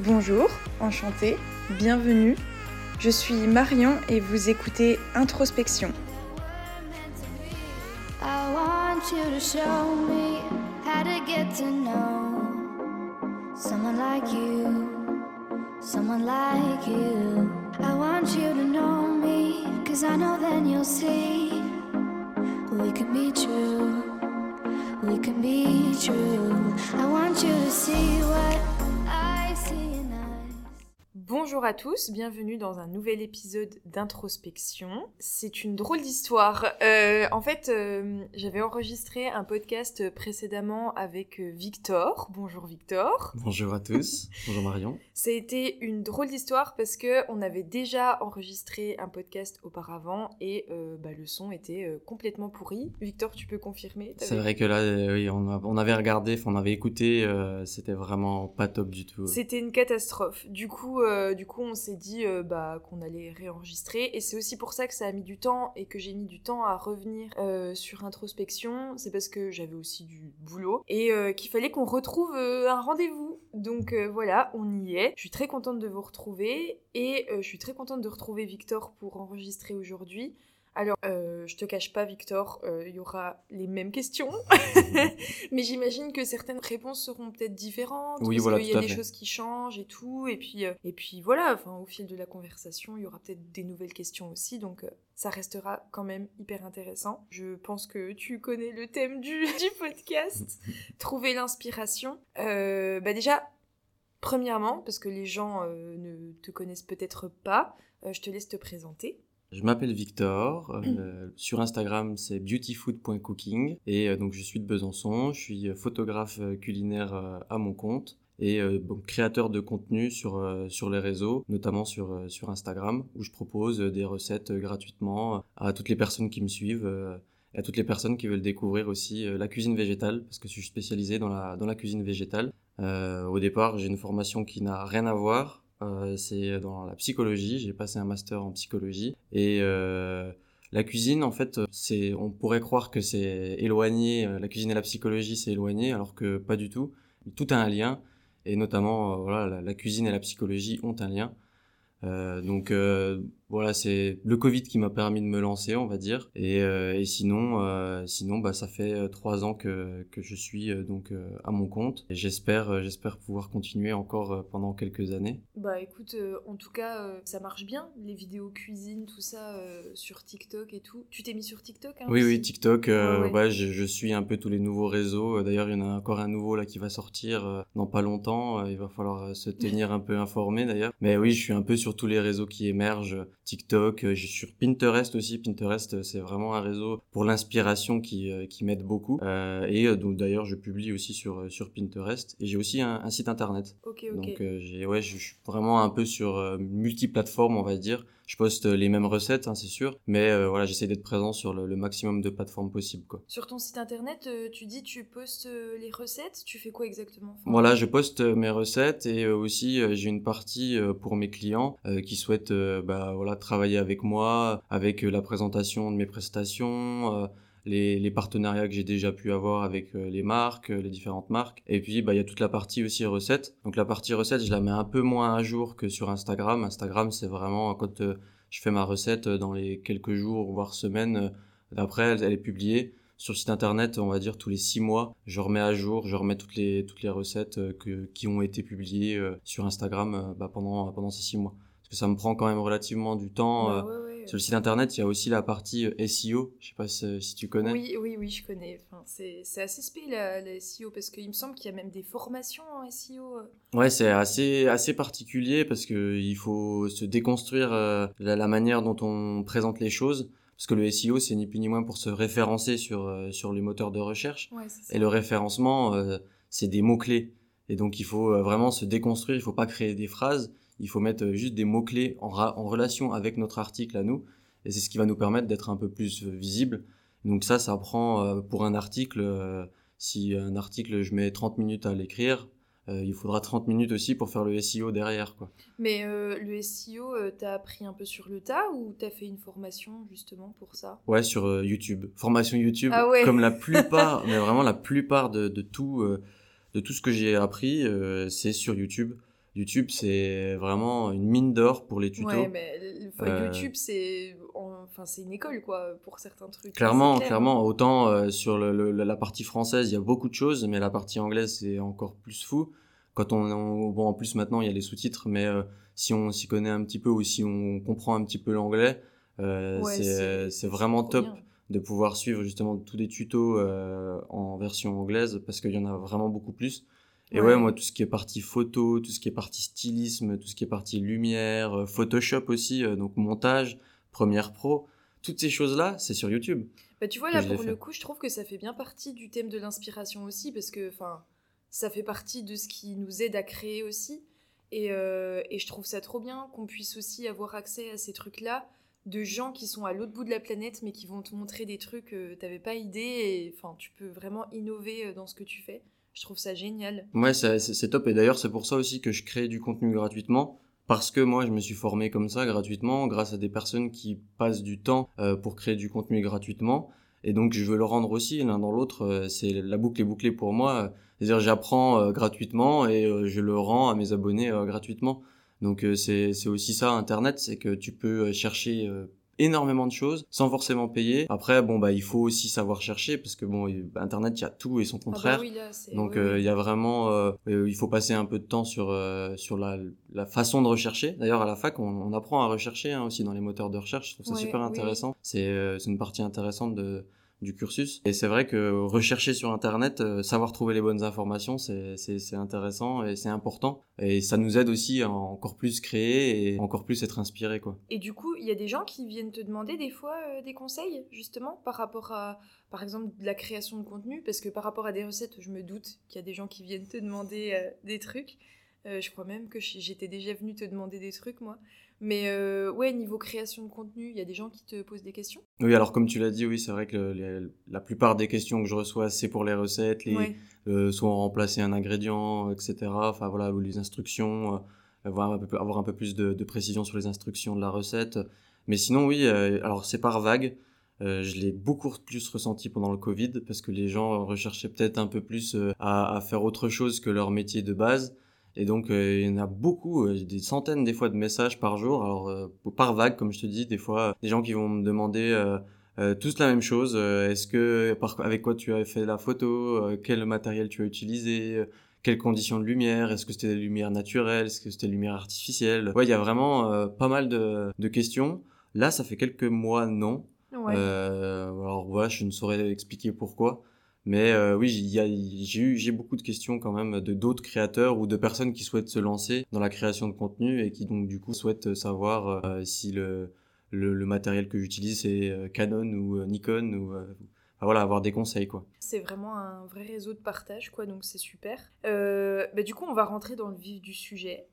Bonjour, enchantée, bienvenue. Je suis Marion et vous écoutez Introspection. I want you to show me how to get to know someone like you, someone like you. I want you to know me, cause I know then you'll see we can be true, we can be true. I want you to see what. Bonjour à tous, bienvenue dans un nouvel épisode d'introspection. C'est une drôle d'histoire. Euh, en fait, euh, j'avais enregistré un podcast précédemment avec euh, Victor. Bonjour Victor. Bonjour à tous, bonjour Marion. Ça a été une drôle d'histoire parce que on avait déjà enregistré un podcast auparavant et euh, bah, le son était complètement pourri. Victor, tu peux confirmer C'est vrai que là, oui, on, a- on avait regardé, on avait écouté, c'était vraiment pas top du tout. C'était une catastrophe. Du coup, euh, du coup, on s'est dit euh, bah, qu'on allait réenregistrer, et c'est aussi pour ça que ça a mis du temps et que j'ai mis du temps à revenir euh, sur introspection. C'est parce que j'avais aussi du boulot et euh, qu'il fallait qu'on retrouve euh, un rendez-vous. Donc euh, voilà, on y est. Je suis très contente de vous retrouver et euh, je suis très contente de retrouver Victor pour enregistrer aujourd'hui. Alors, euh, je te cache pas, Victor, euh, il y aura les mêmes questions, mais j'imagine que certaines réponses seront peut-être différentes. Oui, parce voilà, qu'il y a des fait. choses qui changent et tout, et puis, euh, et puis voilà. Enfin, au fil de la conversation, il y aura peut-être des nouvelles questions aussi, donc euh, ça restera quand même hyper intéressant. Je pense que tu connais le thème du, du podcast, trouver l'inspiration. Euh, bah déjà, premièrement, parce que les gens euh, ne te connaissent peut-être pas, euh, je te laisse te présenter. Je m'appelle Victor, euh, sur Instagram c'est beautyfood.cooking et euh, donc je suis de Besançon, je suis euh, photographe culinaire euh, à mon compte et créateur de contenu sur, sur les réseaux, notamment sur, sur Instagram où je propose des recettes gratuitement à toutes les personnes qui me suivent et à toutes les personnes qui veulent découvrir aussi la cuisine végétale parce que je suis spécialisé dans la, dans la cuisine végétale. Euh, au départ j'ai une formation qui n'a rien à voir euh, c'est dans la psychologie. J'ai passé un master en psychologie et euh, la cuisine, en fait, c'est, on pourrait croire que c'est éloigné. euh, La cuisine et la psychologie, c'est éloigné, alors que pas du tout. Tout a un lien et notamment, voilà, la, cuisine et la psychologie ont un lien. Donc voilà, c'est le Covid qui m'a permis de me lancer, on va dire. Et, euh, et sinon, euh, sinon, bah ça fait euh, trois ans que que je suis euh, donc à mon compte. Et j'espère, j'espère pouvoir continuer encore pendant quelques années. Bah écoute, en tout cas, ça marche bien, les vidéos cuisine, tout ça, sur TikTok et tout. Tu t'es mis sur TikTok hein, Oui, aussi? Oui, TikTok, Ouais, ouais. ouais, je, je suis un peu tous les nouveaux réseaux. D'ailleurs, il y en a encore un nouveau là qui va sortir dans pas longtemps. Il va falloir se tenir un peu informé d'ailleurs. Mais oui, je suis un peu sur tous les réseaux qui émergent. TikTok, euh, suis sur Pinterest aussi. Pinterest, euh, c'est vraiment un réseau pour l'inspiration qui, euh, qui m'aide beaucoup. Euh, et donc d'ailleurs, je publie aussi sur, sur Pinterest. Et j'ai aussi un, un site internet. Ok, ok. Donc euh, j'ai ouais, je suis vraiment un peu sur multiplateforme, on va dire. Je poste euh, les mêmes recettes, hein, c'est sûr, mais euh, voilà, j'essaie d'être présent sur le, le maximum de plateformes possibles, quoi. Sur ton site internet, euh, tu dis tu postes les recettes, tu fais quoi exactement? Voilà, je poste mes recettes et aussi j'ai une partie pour mes clients qui souhaitent bah, voilà, travailler avec moi, avec la présentation de mes prestations, les, les partenariats que j'ai déjà pu avoir avec euh, les marques, euh, les différentes marques. Et puis bah, il y a toute la partie aussi recettes. Donc la partie recettes, je la mets un peu moins à jour que sur Instagram. Instagram, c'est vraiment quand euh, je fais ma recette dans les quelques jours, voire semaines, d'après, elle, elle est publiée sur le site internet, on va dire tous les six mois, je remets à jour, je remets toutes les toutes les recettes que, qui ont été publiées sur Instagram bah, pendant pendant ces six mois. Parce que ça me prend quand même relativement du temps. bah, euh, ouais, ouais. Sur le site internet, il y a aussi la partie euh, SEO. Je sais pas si, si tu connais. Oui, oui, oui, je connais. Enfin, c'est c'est assez spé la, la SEO parce qu'il me semble qu'il y a même des formations en SEO. euh. Ouais, c'est assez assez particulier parce que il faut se déconstruire euh, la, la manière dont on présente les choses. Parce que le SEO, c'est ni plus ni moins pour se référencer sur euh, sur les moteurs de recherche. Ouais. Et le référencement, euh, c'est des mots-clés. Et donc, il faut euh, vraiment se déconstruire. Il faut pas créer des phrases. Il faut mettre euh, juste des mots-clés en, relation avec notre article à nous. Et c'est ce qui va nous permettre d'être un peu plus euh, visible. Donc ça, ça prend euh, pour un article, si un article, je mets 30 minutes à l'écrire, euh, il faudra 30 minutes aussi pour faire le SEO derrière. Quoi. Mais euh, le SEO, euh, t'as appris un peu sur le tas ou t'as fait une formation justement pour ça? Ouais, sur YouTube. Formation YouTube, Ah ouais. comme la plupart, mais vraiment la plupart de, de tout, de tout ce que j'ai appris, c'est sur YouTube. YouTube, c'est vraiment une mine d'or pour les tutos. Ouais, mais Euh, YouTube, c'est enfin, c'est une école, quoi, pour certains trucs. Clairement, clair. clairement, autant euh, sur le- le- la partie française, il y a beaucoup de choses, mais la partie anglaise, c'est encore plus fou. Quand on, on- bon, en plus maintenant, il y a les sous-titres, mais euh, si on s'y connaît un petit peu ou si on comprend un petit peu l'anglais, euh, Ouais, c'est c'est vraiment top bien. de pouvoir suivre justement tous les tutos euh, en version anglaise parce qu'il y en a vraiment beaucoup plus. Et ouais. Ouais. moi, tout ce qui est partie photo, tout ce qui est partie stylisme, tout ce qui est partie lumière, euh, Photoshop aussi, euh, donc montage, Premiere Pro, toutes ces choses-là, c'est sur YouTube. Bah, tu vois, là, pour le coup, je trouve que ça fait bien partie du thème de l'inspiration aussi, parce que, enfin, ça fait partie de ce qui nous aide à créer aussi. Et, euh, et je trouve ça trop bien qu'on puisse aussi avoir accès à ces trucs-là de gens qui sont à l'autre bout de la planète, mais qui vont te montrer des trucs que t'avais pas idée. Et enfin, tu peux vraiment innover dans ce que tu fais. Je trouve ça génial. Ouais, c'est top. Et d'ailleurs, c'est pour ça aussi que je crée du contenu gratuitement. Parce que moi, je me suis formé comme ça, gratuitement, grâce à des personnes qui passent du temps euh, pour créer du contenu gratuitement. Et donc, je veux le rendre aussi l'un dans l'autre. Euh, C'est la boucle est bouclée pour moi. C'est-à-dire, j'apprends euh, gratuitement et euh, je le rends à mes abonnés euh, gratuitement. Donc, euh, c'est aussi ça, Internet, c'est que tu peux chercher énormément de choses sans forcément payer. Après, bon, bah, il faut aussi savoir chercher parce que bon, Internet, il y a tout et son Ah bah contraire. oui, là, c'est- Donc euh, il y a vraiment, euh, euh, il faut passer un peu de temps sur euh, sur la, la façon de rechercher. D'ailleurs à la fac on, on apprend à rechercher hein, aussi dans les moteurs de recherche. Je trouve ça super intéressant. C'est c'est une partie intéressante de du cursus. Et c'est vrai que rechercher sur internet, euh, savoir trouver les bonnes informations, c'est intéressant et c'est important. Et ça nous aide aussi à encore plus créer et encore plus être inspiré quoi. Et du coup, il y a des gens qui viennent te demander des fois euh, des conseils, justement, par rapport à, par exemple, de la création de contenu, parce que par rapport à des recettes, je me doute qu'il y a des gens qui viennent te demander euh, des trucs. Je crois même que j'étais déjà venue te demander des trucs, moi. Mais euh, ouais, niveau création de contenu, il y a des gens qui te posent des questions? Oui alors comme tu l'as dit oui c'est vrai que les- la plupart des questions que je reçois c'est pour les recettes, les, Ouais. euh, soit remplacer un ingrédient, etc. Enfin voilà, ou les instructions, euh, avoir, un peu, avoir un peu plus de, de précision sur les instructions de la recette. Mais sinon, oui, euh, alors c'est par vague. Euh, je l'ai beaucoup plus ressenti pendant le Covid parce que les gens recherchaient peut-être un peu plus à, à faire autre chose que leur métier de base. Et donc, euh, il y en a beaucoup, euh, des centaines des fois de messages par jour. Alors, euh, par vague, comme je te dis, des fois, des gens qui vont me demander tous la même chose. Est-ce que, par, avec quoi tu as fait la photo Quel matériel tu as utilisé Quelles conditions de lumière Est-ce que c'était des lumières naturelles Est-ce que c'était des lumières artificielles? Ouais, il y a vraiment pas mal de, de questions. Là, ça fait quelques mois, non. Ouais. Euh, alors voilà, je ne saurais expliquer pourquoi. Mais euh, oui, j'ai eu j'ai beaucoup de questions quand même de d'autres créateurs ou de personnes qui souhaitent se lancer dans la création de contenu et qui donc du coup souhaitent savoir euh, si le, le, matériel que j'utilise c'est euh, Canon ou Nikon ou voilà avoir des conseils quoi. C'est vraiment un vrai réseau de partage, quoi, donc c'est super. Bah, du coup, on va rentrer dans le vif du sujet.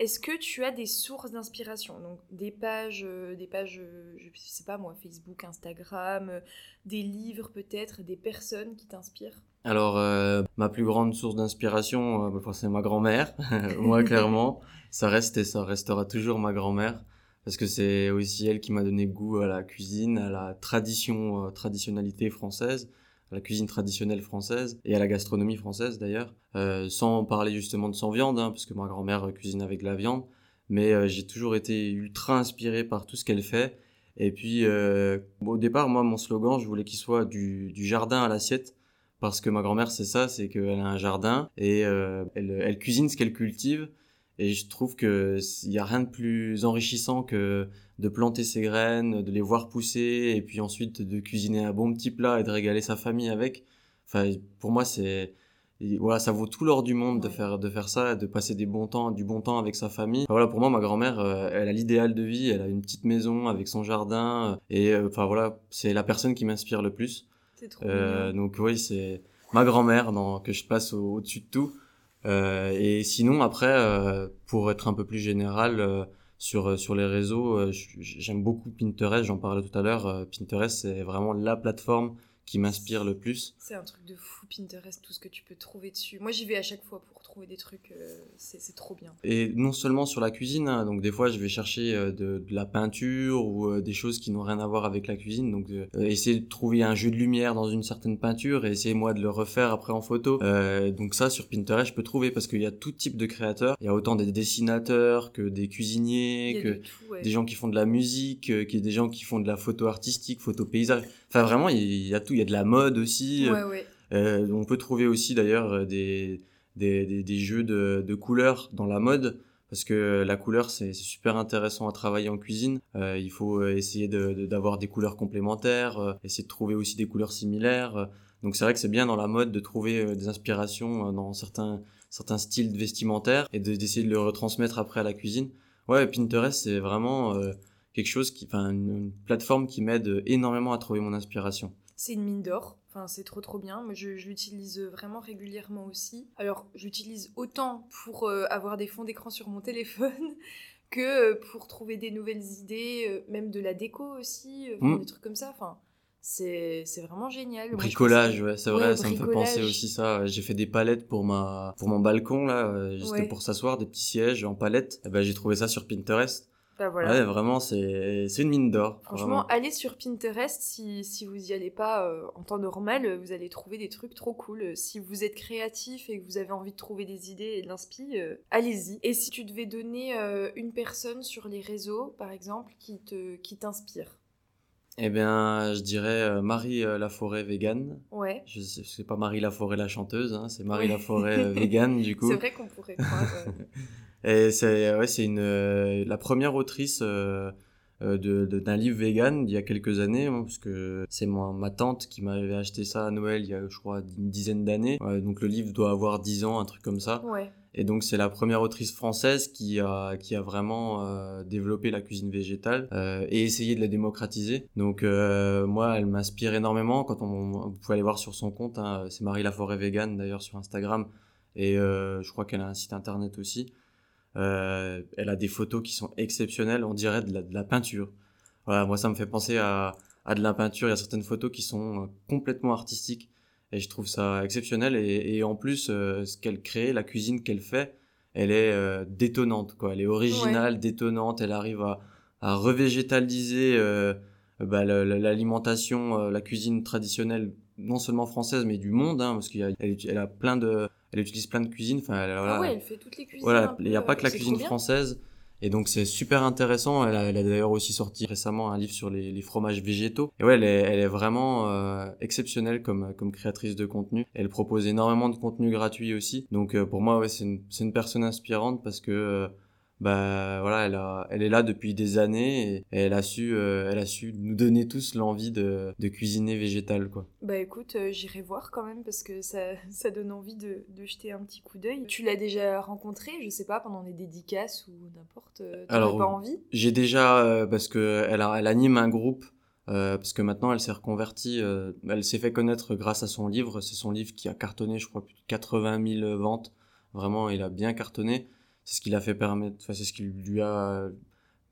Est-ce que tu as des sources d'inspiration? Donc des pages, euh, des pages, euh, je sais pas moi, Facebook, Instagram, euh, des livres peut-être, des personnes qui t'inspirent? Alors ma plus grande source d'inspiration, bah, c'est ma grand-mère. Moi clairement, ça reste et ça restera toujours ma grand-mère parce que c'est aussi elle qui m'a donné goût à la cuisine, à la tradition, traditionnalité française, à la cuisine traditionnelle française et à la gastronomie française d'ailleurs. Euh, sans parler justement de sans viande, hein, parce que ma grand-mère euh, cuisine avec de la viande, mais euh, j'ai toujours été ultra inspiré par tout ce qu'elle fait. Et puis au départ, moi mon slogan, je voulais qu'il soit du, du jardin à l'assiette parce que ma grand-mère c'est ça, c'est qu'elle a un jardin et elle, elle cuisine ce qu'elle cultive et je trouve que il y a rien de plus enrichissant que de planter ses graines, de les voir pousser et puis ensuite de cuisiner un bon petit plat et de régaler sa famille avec. Enfin pour moi c'est voilà, ça vaut tout l'or du monde de faire de faire ça, de passer des bons temps, du bon temps avec sa famille. Enfin, voilà, pour moi, ma grand-mère, euh, elle a l'idéal de vie. Elle a une petite maison avec son jardin, euh, et euh, enfin voilà, c'est la personne qui m'inspire le plus. C'est trop Euh, donc oui, c'est ma grand-mère que je passe au- au-dessus de tout. Euh, et sinon, après, euh, pour être un peu plus général, euh, sur, sur les réseaux, j'aime beaucoup Pinterest, j'en parlais tout à l'heure. Pinterest, c'est vraiment la plateforme qui m'inspirent le plus. C'est un truc de fou Pinterest, tout ce que tu peux trouver dessus. Moi j'y vais à chaque fois pour trouver des trucs, euh, c'est trop bien. Et non seulement sur la cuisine, hein, donc des fois je vais chercher euh, de, de la peinture ou euh, des choses qui n'ont rien à voir avec la cuisine, donc essayer de trouver un jeu de lumière dans une certaine peinture et essayer moi de le refaire après en photo. Donc ça sur Pinterest je peux trouver parce qu'il y a tout type de créateurs, il y a autant des dessinateurs que des cuisiniers, que de tout, ouais. des gens qui font de la musique, qui des gens qui font de la photo artistique, photo paysage. Enfin vraiment il y a tout, il y a de la mode aussi. Ouais, ouais. On peut trouver aussi d'ailleurs des, des, des, des jeux de, de couleurs dans la mode parce que la couleur c'est super intéressant à travailler en cuisine. Euh, il faut euh, essayer de- de- d'avoir des couleurs complémentaires, euh, essayer de trouver aussi des couleurs similaires. euh. Donc c'est vrai que c'est bien dans la mode de trouver euh, des inspirations dans certains certains styles vestimentaires et de- d'essayer de le retransmettre après à la cuisine. Ouais, Pinterest c'est vraiment euh, quelque chose qui, enfin une plateforme qui m'aide énormément à trouver mon inspiration. C'est une mine d'or. Enfin, c'est trop trop bien. Moi, je, je l'utilise vraiment régulièrement aussi. Alors, j'utilise autant pour euh, avoir des fonds d'écran sur mon téléphone que euh, pour trouver des nouvelles idées, euh, même de la déco aussi, Mm. des trucs comme ça. Enfin, c'est vraiment génial. Bricolage, ouais, c'est Ouais, vrai, ça me fait penser aussi ça. J'ai fait des palettes pour ma, pour mon balcon là, juste Ouais. pour s'asseoir, des petits sièges en palette. Et ben j'ai trouvé ça sur Pinterest. Bah, voilà. Ouais, vraiment, c'est, une mine d'or. Franchement, vraiment. allez sur Pinterest si, si vous y allez pas euh, en temps normal, vous allez trouver des trucs trop cool. Si vous êtes créatif et que vous avez envie de trouver des idées et de l'inspi, euh, allez-y. Et si tu devais donner euh, une personne sur les réseaux, par exemple, qui te qui t'inspire? Eh bien, je dirais euh, Marie Laforêt vegan. Ouais. Je sais, c'est pas Marie Laforêt la chanteuse, hein, c'est Marie Ouais. Laforêt vegan du coup. C'est vrai qu'on pourrait croire. Et c'est ouais, c'est une euh, la première autrice euh, euh, de d'un livre vegan d'il y a quelques années, hein, parce que c'est moi ma tante qui m'avait acheté ça à Noël il y a je crois une dizaine d'années. Ouais, donc le livre doit avoir 10 ans, un truc comme ça. Ouais. Et donc c'est la première autrice française qui a qui a vraiment euh, développé la cuisine végétale euh, et essayé de la démocratiser. Donc euh, moi elle m'inspire énormément. Quand on vous pouvez aller voir sur son compte, hein, c'est Marie Laforêt vegan d'ailleurs sur Instagram et je crois qu'elle a un site internet aussi. Euh, elle a des photos qui sont exceptionnelles, on dirait de la, de la peinture. Voilà, moi ça me fait penser à, à de la peinture. Il y a certaines photos qui sont euh, complètement artistiques et je trouve ça exceptionnel. Et, et en plus, euh, ce qu'elle crée, la cuisine qu'elle fait, elle est euh, détonnante, quoi. Elle est originale, détonnante. Elle arrive à, à revégétaliser euh, bah, l'alimentation, la cuisine traditionnelle, non seulement française mais du monde, hein, parce qu'il y a, elle, elle a plein de, elle utilise plein de cuisines. Enfin, elle- voilà, Ah ouais, elle fait toutes les cuisines. voilà, il n'y a pas que la cuisine française. Et donc c'est super intéressant. Elle a, d'ailleurs aussi sorti récemment un livre sur les, les fromages végétaux. Et ouais, elle est, elle est vraiment euh, exceptionnelle comme, comme créatrice de contenu. Elle propose énormément de contenu gratuit aussi. Donc euh, pour moi, ouais, c'est une, c'est une personne inspirante parce que euh, bah voilà, elle, a, elle est là depuis des années et, et elle a su, euh, elle a su nous donner tous l'envie de, de cuisiner végétal quoi. Bah écoute, euh, j'irai voir quand même parce que ça, ça donne envie de, de jeter un petit coup d'œil. Tu l'as déjà rencontré, je sais pas, pendant des dédicaces ou n'importe. euh, Alors, pas envie? J'ai déjà euh, parce que elle, a- elle anime un groupe euh, parce que maintenant elle s'est reconvertie. euh, elle s'est fait connaître grâce à son livre. C'est son livre qui a cartonné, je crois, plus de 80 000 ventes. Vraiment, il a bien cartonné. C'est ce qui l'a fait permettre. Enfin, c'est ce qui lui a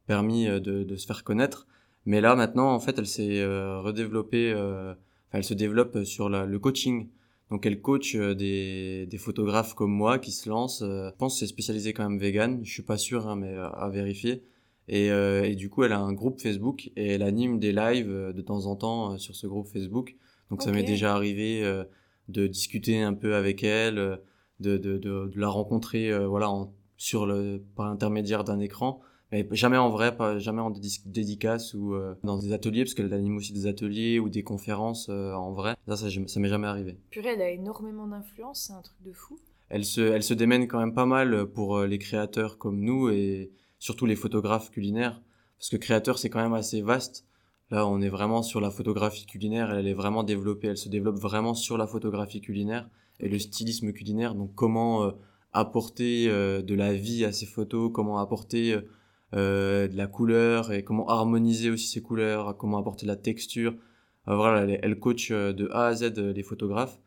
permis euh, de, de se faire connaître. Mais là maintenant, en fait, elle s'est euh, redéveloppée. euh, enfin, elle se développe sur la- le coaching. Donc elle coach euh, des, des photographes comme moi qui se lancent. euh, je pense que c'est spécialisé quand même vegan. Je suis pas sûr, hein, mais à, à vérifier. Et, euh, et du coup, elle a un groupe Facebook et elle anime des lives euh, de temps en temps euh, sur ce groupe Facebook. Donc ça m'est déjà arrivé euh, de discuter un peu avec elle, euh, de, de, de, de la rencontrer euh, voilà, en, sur le, par l'intermédiaire d'un écran. Mais jamais en vrai, pas, jamais en dédi- dédicace ou euh, dans des ateliers, parce qu'elle anime aussi des ateliers ou des conférences euh, en vrai. Ça, ça, ça m'est jamais arrivé. Purée, elle a énormément d'influence, c'est un truc de fou. Elle se, elle se démène quand même pas mal pour euh, les créateurs comme nous et surtout les photographes culinaires. Parce que créateur, c'est quand même assez vaste. Là, on est vraiment sur la photographie culinaire. Elle est vraiment développée. Elle se développe vraiment sur la photographie culinaire et le stylisme culinaire. Donc, comment euh, apporter euh, de la vie à ces photos, comment apporter euh, euh, de la couleur et comment harmoniser aussi ces couleurs, comment apporter de la texture. Voilà, elle, elle coach de A à Z les photographes.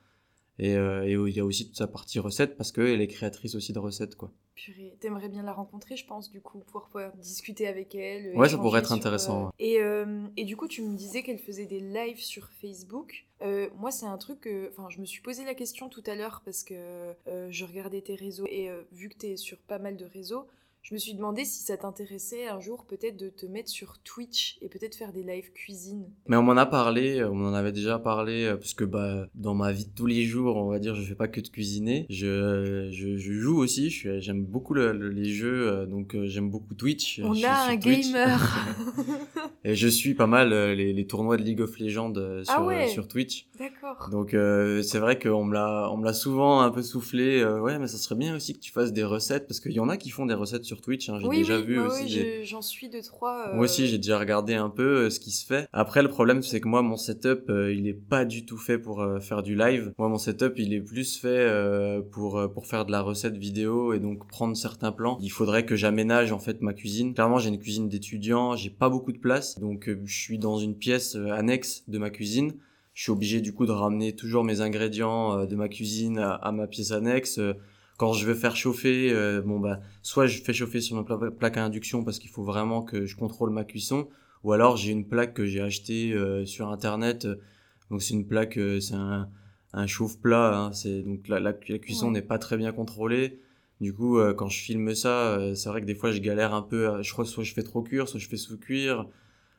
Et, et il y a aussi toute sa partie recette parce qu'elle est créatrice aussi de recettes, quoi. Purée, t'aimerais bien la rencontrer, je pense, du coup, pour pouvoir discuter avec elle. Ouais, ça pourrait être sur, intéressant. euh, Et, euh, et du coup, tu me disais qu'elle faisait des lives sur Facebook. Euh, moi, c'est un truc que. Enfin, je me suis posé la question tout à l'heure parce que euh, je regardais tes réseaux et euh, vu que t'es sur pas mal de réseaux, je me suis demandé si ça t'intéressait un jour peut-être de te mettre sur Twitch et peut-être faire des lives cuisine. Mais on m'en a parlé, euh, on en avait déjà parlé, euh, parce que bah, dans ma vie de tous les jours, on va dire, je fais pas que de cuisiner. Je, je, je joue aussi, j'aime beaucoup le- le- les jeux, euh, donc j'aime beaucoup Twitch. On Je a un Twitch. gamer Et je suis pas mal les, les tournois de League of Legends euh, sur, Ah ouais. sur Twitch. D'accord. Donc euh, c'est vrai qu'on me l'a on me l'a souvent un peu soufflé euh, ouais mais ça serait bien aussi que tu fasses des recettes parce qu'il y en a qui font des recettes sur Twitch hein, j'ai Oui, déjà oui, vu bah aussi oui, j'en suis deux, trois. moi aussi euh, j'ai déjà regardé un peu euh, ce qui se fait après le problème c'est que moi mon setup euh, il est pas du tout fait pour euh, faire du live moi mon setup il est plus fait euh, pour euh, pour faire de la recette vidéo et donc prendre certains plans il faudrait que j'aménage en fait ma cuisine clairement j'ai une cuisine d'étudiant j'ai pas beaucoup de place donc euh, je suis dans une pièce euh, annexe de ma cuisine je suis obligé du coup de ramener toujours mes ingrédients euh, de ma cuisine à ma pièce annexe. Quand je veux faire chauffer, euh, bon bah soit je fais chauffer sur ma pla- plaque à induction parce qu'il faut vraiment que je contrôle ma cuisson, ou alors j'ai une plaque que j'ai achetée euh, sur internet. Donc c'est une plaque, euh, c'est un, un chauffe-plat. hein, c'est donc la, la, la cuisson Ouais. n'est pas très bien contrôlée. Du coup, euh, quand je filme ça, euh, c'est vrai que des fois je galère un peu. à- je crois soit je fais trop cuire, soit je fais sous cuire.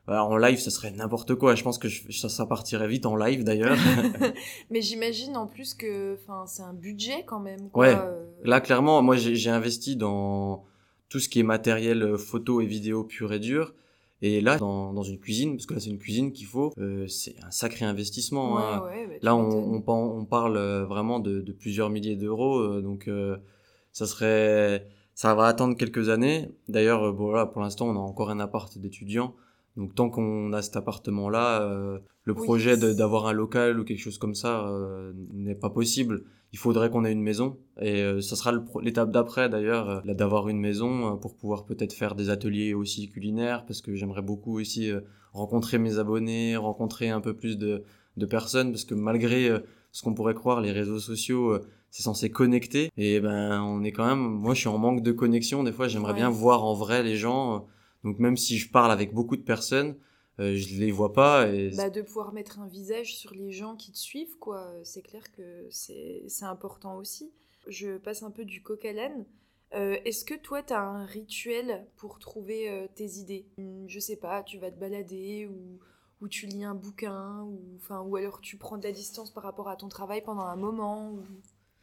Alors, en live, ça serait n'importe quoi. Je pense que je- ça, ça partirait vite en live d'ailleurs. Mais j'imagine en plus que enfin, c'est un budget quand même. Quoi. Ouais. euh, Là, clairement, moi, j'ai investi dans tout ce qui est matériel euh, photo et vidéo pur et dur. Et là, dans, dans une cuisine, parce que là, c'est une cuisine qu'il faut, euh, c'est un sacré investissement. ouais, hein. ouais, bah, Là, on, on, parle euh, vraiment de, de plusieurs milliers d'euros. euh, donc, euh, ça serait... Ça va attendre quelques années. D'ailleurs, bon, voilà, pour l'instant, on a encore un appart d'étudiant. Donc, tant qu'on a cet appartement-là, euh, le Oui. projet d'avoir un local ou quelque chose comme ça euh, n'est pas possible. Il faudrait qu'on ait une maison. Et euh, ça sera l'étape d'après, d'ailleurs, euh, d'avoir une maison euh, pour pouvoir peut-être faire des ateliers aussi culinaires, parce que j'aimerais beaucoup aussi euh, rencontrer mes abonnés, rencontrer un peu plus de, de personnes, parce que malgré ce qu'on pourrait croire, les réseaux sociaux, euh, c'est censé connecter. Et ben, on est quand même, moi, je suis en manque de connexion. Des fois, j'aimerais Ouais. bien voir en vrai les gens. Donc, même si je parle avec beaucoup de personnes, euh, je les vois pas. Et Bah, de pouvoir mettre un visage sur les gens qui te suivent, quoi. C'est clair que c'est important aussi. Je passe un peu du coq à l'âne. Euh, Est-ce que toi, tu as un rituel pour trouver euh, tes idées? Je sais pas, tu vas te balader ou, ou tu lis un bouquin ou, enfin, ou alors tu prends de la distance par rapport à ton travail pendant un moment ou...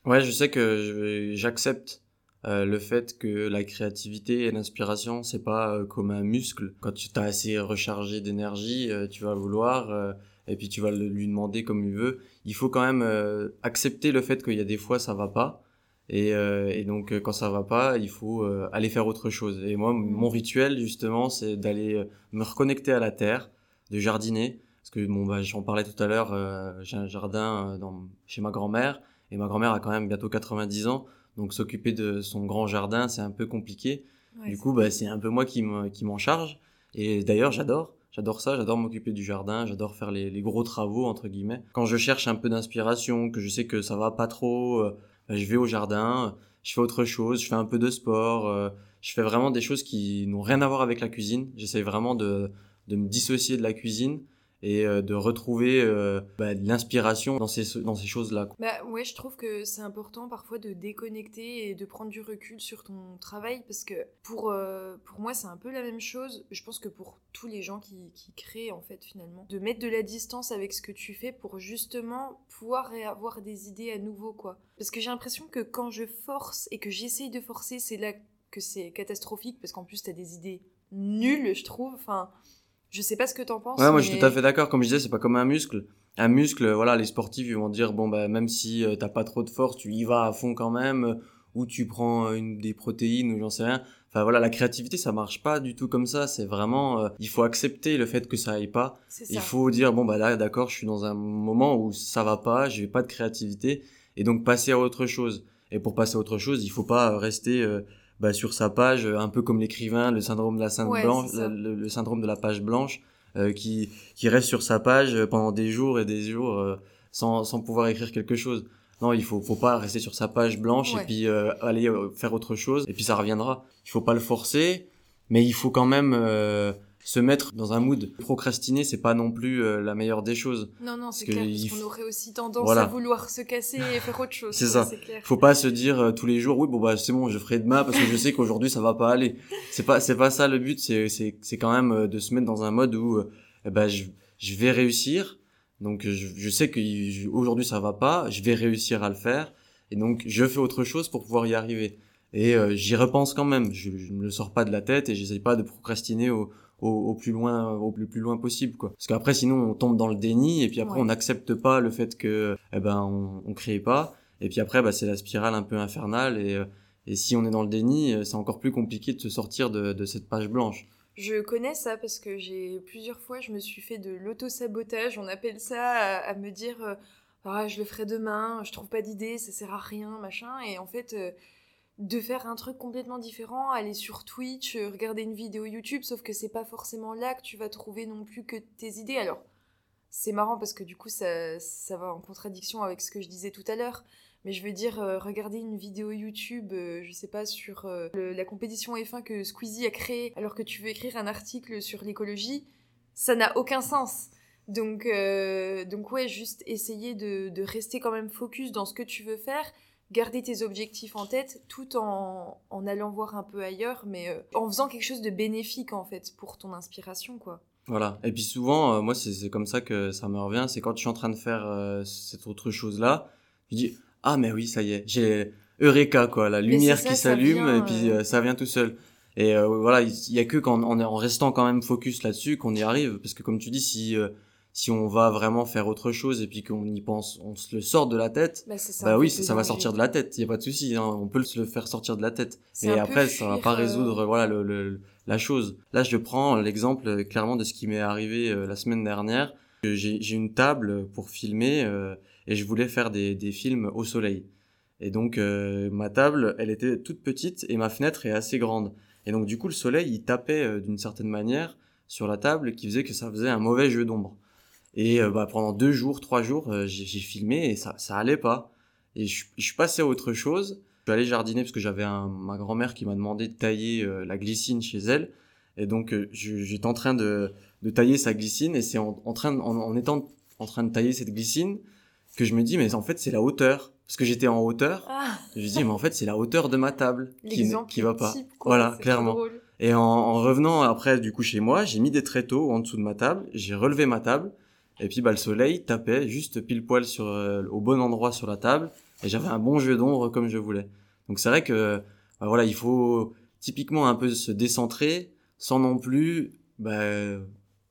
Ouais, je sais que j'accepte euh, le fait que la créativité et l'inspiration, c'est pas euh, comme un muscle. Quand tu t'as assez rechargé d'énergie, euh, tu vas vouloir et puis tu vas le- lui demander comme il veut. Il faut quand même accepter le fait qu'il y a des fois ça va pas. Et, et donc quand ça va pas, il faut aller faire autre chose. Et moi, mon rituel justement, c'est d'aller me reconnecter à la terre, de jardiner. Parce que bon, bah, j'en parlais tout à l'heure, j'ai un jardin dans, chez ma grand-mère. Et ma grand-mère a quand même bientôt 90 ans, donc s'occuper de son grand jardin, c'est un peu compliqué. Ouais, du coup, bah, c'est un peu moi qui me- qui m'en charge. Et d'ailleurs, j'adore. J'adore ça, j'adore m'occuper du jardin, j'adore faire les, les gros travaux, entre guillemets. Quand je cherche un peu d'inspiration, que je sais que ça va pas trop, euh, bah, je vais au jardin, je fais autre chose, je fais un peu de sport, euh, je fais vraiment des choses qui n'ont rien à voir avec la cuisine. J'essaye vraiment de, de me dissocier de la cuisine et euh, de retrouver euh, bah, de l'inspiration dans ces, choses-là. Bah ouais, je trouve que c'est important parfois de déconnecter et de prendre du recul sur ton travail parce que pour, euh, pour moi c'est un peu la même chose. Je pense que pour tous les gens qui, qui créent en fait finalement, de mettre de la distance avec ce que tu fais pour justement pouvoir avoir des idées à nouveau quoi. Parce que j'ai l'impression que quand je force et que j'essaye de forcer, c'est là que c'est catastrophique parce qu'en plus t'as des idées nulles je trouve. Enfin, je sais pas ce que t'en penses. Ouais, moi je suis mais- tout à fait d'accord. Comme je disais, c'est pas comme un muscle. Un muscle, voilà, les sportifs ils vont dire bon bah même si euh, t'as pas trop de force, tu y vas à fond quand même, euh, ou tu prends euh, une des protéines ou j'en sais rien. Enfin voilà, la créativité ça marche pas du tout comme ça. C'est vraiment, euh, il faut accepter le fait que ça aille pas. Ça. Il faut dire bon bah là d'accord, je suis dans un moment où ça va pas, j'ai pas de créativité et donc passer à autre chose. Et pour passer à autre chose, il faut pas rester euh, bah, sur sa page, euh, un peu comme l'écrivain, le syndrome de la Ouais, blanche, le, le syndrome de la page blanche, euh, qui qui reste sur sa page euh, pendant des jours et des jours euh, sans sans pouvoir écrire quelque chose. non, il faut, faut pas rester sur sa page blanche Ouais. et puis euh, aller euh, faire autre chose et puis ça reviendra. Il faut pas le forcer, mais il faut quand même euh, se mettre dans un mood. Procrastiner, c'est pas non plus euh, la meilleure des choses. Non, non, c'est clair, parce f- qu'on aurait aussi tendance Voilà. à vouloir se casser et faire autre chose. C'est ça. Clair. Faut pas se dire euh, tous les jours, oui, bon bah c'est bon, je ferai demain parce que je sais qu'aujourd'hui ça va pas aller. C'est pas, c'est pas ça le but. C'est, c'est, c'est quand même euh, de se mettre dans un mode où, euh, ben je, je vais réussir. Donc je, je sais que aujourd'hui ça va pas, je vais réussir à le faire. Et donc je fais autre chose pour pouvoir y arriver. Et euh, j'y repense quand même. Je, je ne le sors pas de la tête et j'essaye pas de procrastiner au, au, au plus loin, au plus, plus loin possible quoi. Parce qu'après sinon on tombe dans le déni et puis après Ouais. on n'accepte pas le fait que, eh ben on, on crée pas. Et puis après, bah, c'est la spirale un peu infernale. Et, euh, et si on est dans le déni, euh, c'est encore plus compliqué de se sortir de, de cette page blanche. Je connais ça parce que j'ai plusieurs fois, je me suis fait de l'auto-sabotage, on appelle ça, à, à me dire euh, ah, je le ferai demain, je trouve pas d'idée, ça sert à rien, machin. Et en fait, euh, de faire un truc complètement différent, aller sur Twitch, euh, regarder une vidéo YouTube, sauf que c'est pas forcément là que tu vas trouver non plus que tes idées. Alors, c'est marrant parce que du coup, ça, ça va en contradiction avec ce que je disais tout à l'heure. Mais je veux dire, euh, regarder une vidéo YouTube, euh, je sais pas, sur euh, la compétition F1 que Squeezie a créée, alors que tu veux écrire un article sur l'écologie, ça n'a aucun sens. Donc, donc ouais, juste essayer de, de rester quand même focus dans ce que tu veux faire, garder tes objectifs en tête, tout en, en allant voir un peu ailleurs, mais euh, en faisant quelque chose de bénéfique en fait pour ton inspiration, quoi. Voilà. Et puis souvent, euh, moi, c'est comme ça que ça me revient. C'est quand je suis en train de faire euh, cette autre chose-là, je dis ah mais oui, ça y est, j'ai Eureka quoi, la lumière ça, qui s'allume et puis ça vient tout seul. Et voilà, il y a que quand on est en restant quand même focus là-dessus qu'on y arrive. Parce que comme tu dis, si si on va vraiment faire autre chose et puis qu'on y pense, on se le sort de la tête. Bah, ça, Bah oui, ça, va sortir de la tête, il y a pas de souci, hein, on peut se le faire sortir de la tête. Peu après, ça va pas euh, résoudre voilà le, le- la chose. Là, je prends l'exemple euh, clairement de ce qui m'est arrivé euh, la semaine dernière. J'ai une table pour filmer euh, et je voulais faire des, des films au soleil. Et donc ma table, elle était toute petite et ma fenêtre est assez grande. Et donc du coup, le soleil, il tapait d'une certaine manière sur la table qui faisait que ça faisait un mauvais jeu d'ombre. Et euh, bah, pendant deux jours, trois jours, euh, j'ai filmé et ça, ça allait pas. Et je, je suis passé à autre chose. Je suis allé jardiner parce que j'avais ma grand-mère qui m'a demandé de tailler euh, la glycine chez elle. Et donc euh, j'étais en train de, de tailler sa glycine et c'est en, en, train de- en, en étant en train de tailler cette glycine que je me dis mais en fait c'est la hauteur. Parce que j'étais en hauteur. Ah, Je me dis mais en fait c'est la hauteur de ma table qui, qui va pas. type, quoi, Voilà, clairement. Et en, en revenant après du coup chez moi, j'ai mis des tréteaux en dessous de ma table, j'ai relevé ma table, et puis bah, le soleil tapait juste pile poil sur, euh, au bon endroit sur la table, et j'avais un bon jeu d'ombre comme je voulais. Donc c'est vrai que bah, voilà, il faut typiquement un peu se décentrer sans non plus bah,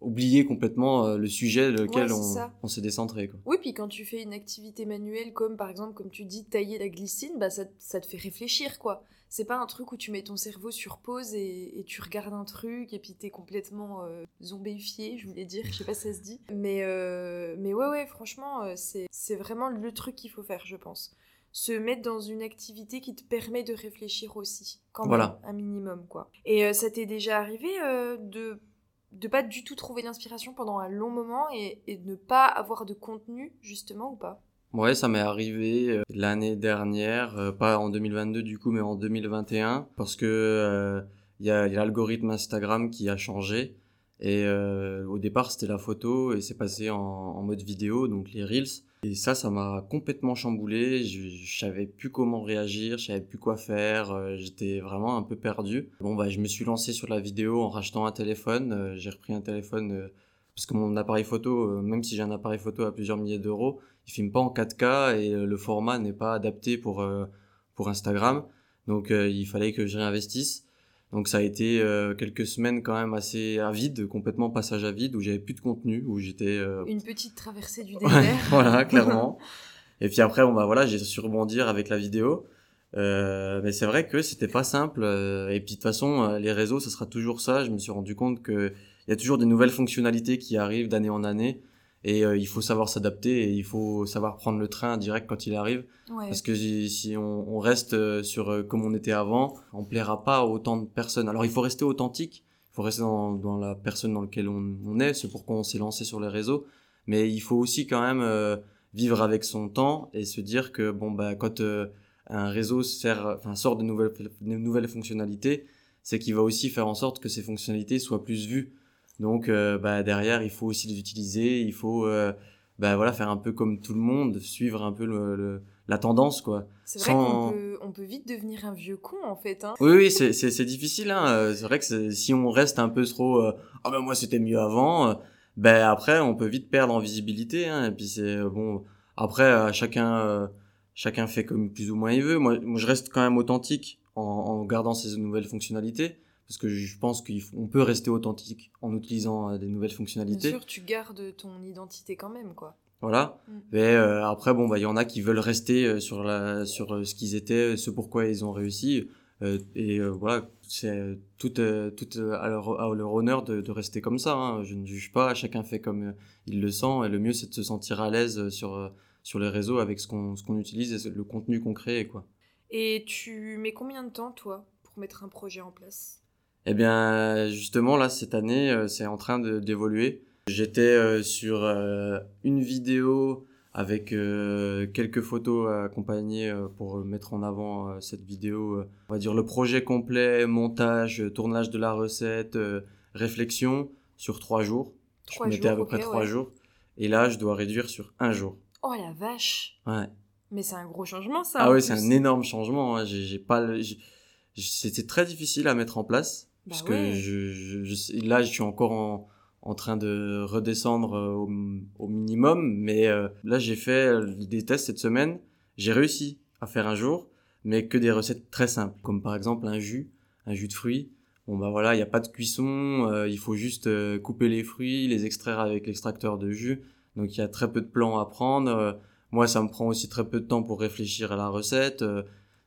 oublier complètement euh, le sujet lequel Ouais, on, on s'est décentré. Quoi. Oui, puis quand tu fais une activité manuelle, comme par exemple, comme tu dis, tailler la glycine, bah ça, ça te fait réfléchir, quoi. C'est pas un truc où tu mets ton cerveau sur pause et, et tu regardes un truc et puis t'es complètement euh, zombifié, je voulais dire, je sais pas si ça se dit. Mais, euh, mais ouais, ouais, franchement, euh, c'est vraiment le truc qu'il faut faire, je pense. Se mettre dans une activité qui te permet de réfléchir aussi, quand même, Voilà. un minimum, quoi. Et euh, ça t'est déjà arrivé de de pas du tout trouver l'inspiration pendant un long moment et, et de ne pas avoir de contenu, justement, ou pas? Ouais, ça m'est arrivé euh, l'année dernière, euh, pas en 2022 du coup, mais en 2021, parce que euh, il y a, l'algorithme Instagram qui a changé. Et au départ, c'était la photo et c'est passé en, mode vidéo, donc les reels. Et ça, ça m'a complètement chamboulé. Je, savais plus comment réagir, je savais plus quoi faire. J'étais vraiment un peu perdu. Bon, bah, je me suis lancé sur la vidéo en rachetant un téléphone. J'ai repris un téléphone parce que mon appareil photo, euh, même si j'ai un appareil photo à plusieurs milliers d'euros, il filme pas en 4K et euh, le format n'est pas adapté pour euh, pour Instagram. Donc il fallait que je réinvestisse. Donc ça a été quelques semaines quand même assez à vide, complètement passage à vide où j'avais plus de contenu, où j'étais Une petite traversée du désert. voilà, clairement. Et puis après, bon, bah voilà, j'ai su rebondir avec la vidéo. Euh, mais c'est vrai que c'était pas simple. et puis de toute façon, les réseaux, ça sera toujours ça. Je me suis rendu compte que il y a toujours des nouvelles fonctionnalités qui arrivent d'année en année. Et euh, il faut savoir s'adapter et il faut savoir prendre le train direct quand il arrive. Ouais. Parce que si, on, on reste euh, sur euh, comme on était avant, on plaira pas à autant de personnes. Alors il faut rester authentique, il faut rester dans, dans la personne dans laquelle on, on est, c'est pourquoi on s'est lancé sur les réseaux. Mais il faut aussi quand même euh, vivre avec son temps et se dire que bon bah quand un réseau sert, enfin, sort de nouvelles, de nouvelles fonctionnalités, c'est qu'il va aussi faire en sorte que ces fonctionnalités soient plus vues. Donc bah, derrière, il faut aussi les utiliser, il faut bah, voilà, faire un peu comme tout le monde, suivre un peu le, la tendance, quoi. C'est vrai qu'on peut, on peut vite devenir un vieux con, en fait. Hein. Oui, oui, c'est, c'est, c'est difficile. Hein. C'est vrai que si on reste un peu trop euh, ah ben moi c'était mieux avant euh, ben après on peut vite perdre en visibilité hein. et puis c'est euh, bon après chacun chacun fait comme plus ou moins il veut moi, moi je reste quand même authentique en, en gardant ces nouvelles fonctionnalités parce que je pense qu'on peut rester authentique en utilisant des nouvelles fonctionnalités. Bien sûr, tu gardes ton identité quand même, quoi. Voilà. Mm. Mais euh, après, bon, bah, il y en a qui veulent rester euh, sur la, sur euh, ce qu'ils étaient, ce pourquoi ils ont réussi. et voilà, c'est tout, tout à, leur, à leur honneur de, de rester comme ça. Hein. Je ne juge pas, chacun fait comme il le sent. Et le mieux, c'est de se sentir à l'aise sur, sur les réseaux avec ce qu'on qu'on utilise et le contenu qu'on crée. Quoi. Et tu mets combien de temps, toi, pour mettre un projet en place? Eh bien, justement, là, cette année, c'est en train d'évoluer. J'étais euh, sur euh, une vidéo avec euh, quelques photos accompagnées pour mettre en avant cette vidéo. on va dire le projet complet, montage, tournage de la recette, réflexion sur trois jours. Trois je mettais à peu près trois jours. Et là, je dois réduire sur un jour. Oh la vache Ouais. Mais c'est un gros changement, ça. Ah oui, c'est un énorme changement. Hein. J'ai pas, c'était très difficile à mettre en place bah parce que je, je, là, je suis encore en, en train de redescendre euh, au, au minimum. Mais euh, là, j'ai fait euh, des tests cette semaine. J'ai réussi à faire un jour, mais que des recettes très simples, comme par exemple un jus, un jus de fruits. Bon bah voilà, il n'y a pas de cuisson, il faut juste couper les fruits, les extraire avec l'extracteur de jus. Donc il y a très peu de plans à prendre. moi, ça me prend aussi très peu de temps pour réfléchir à la recette.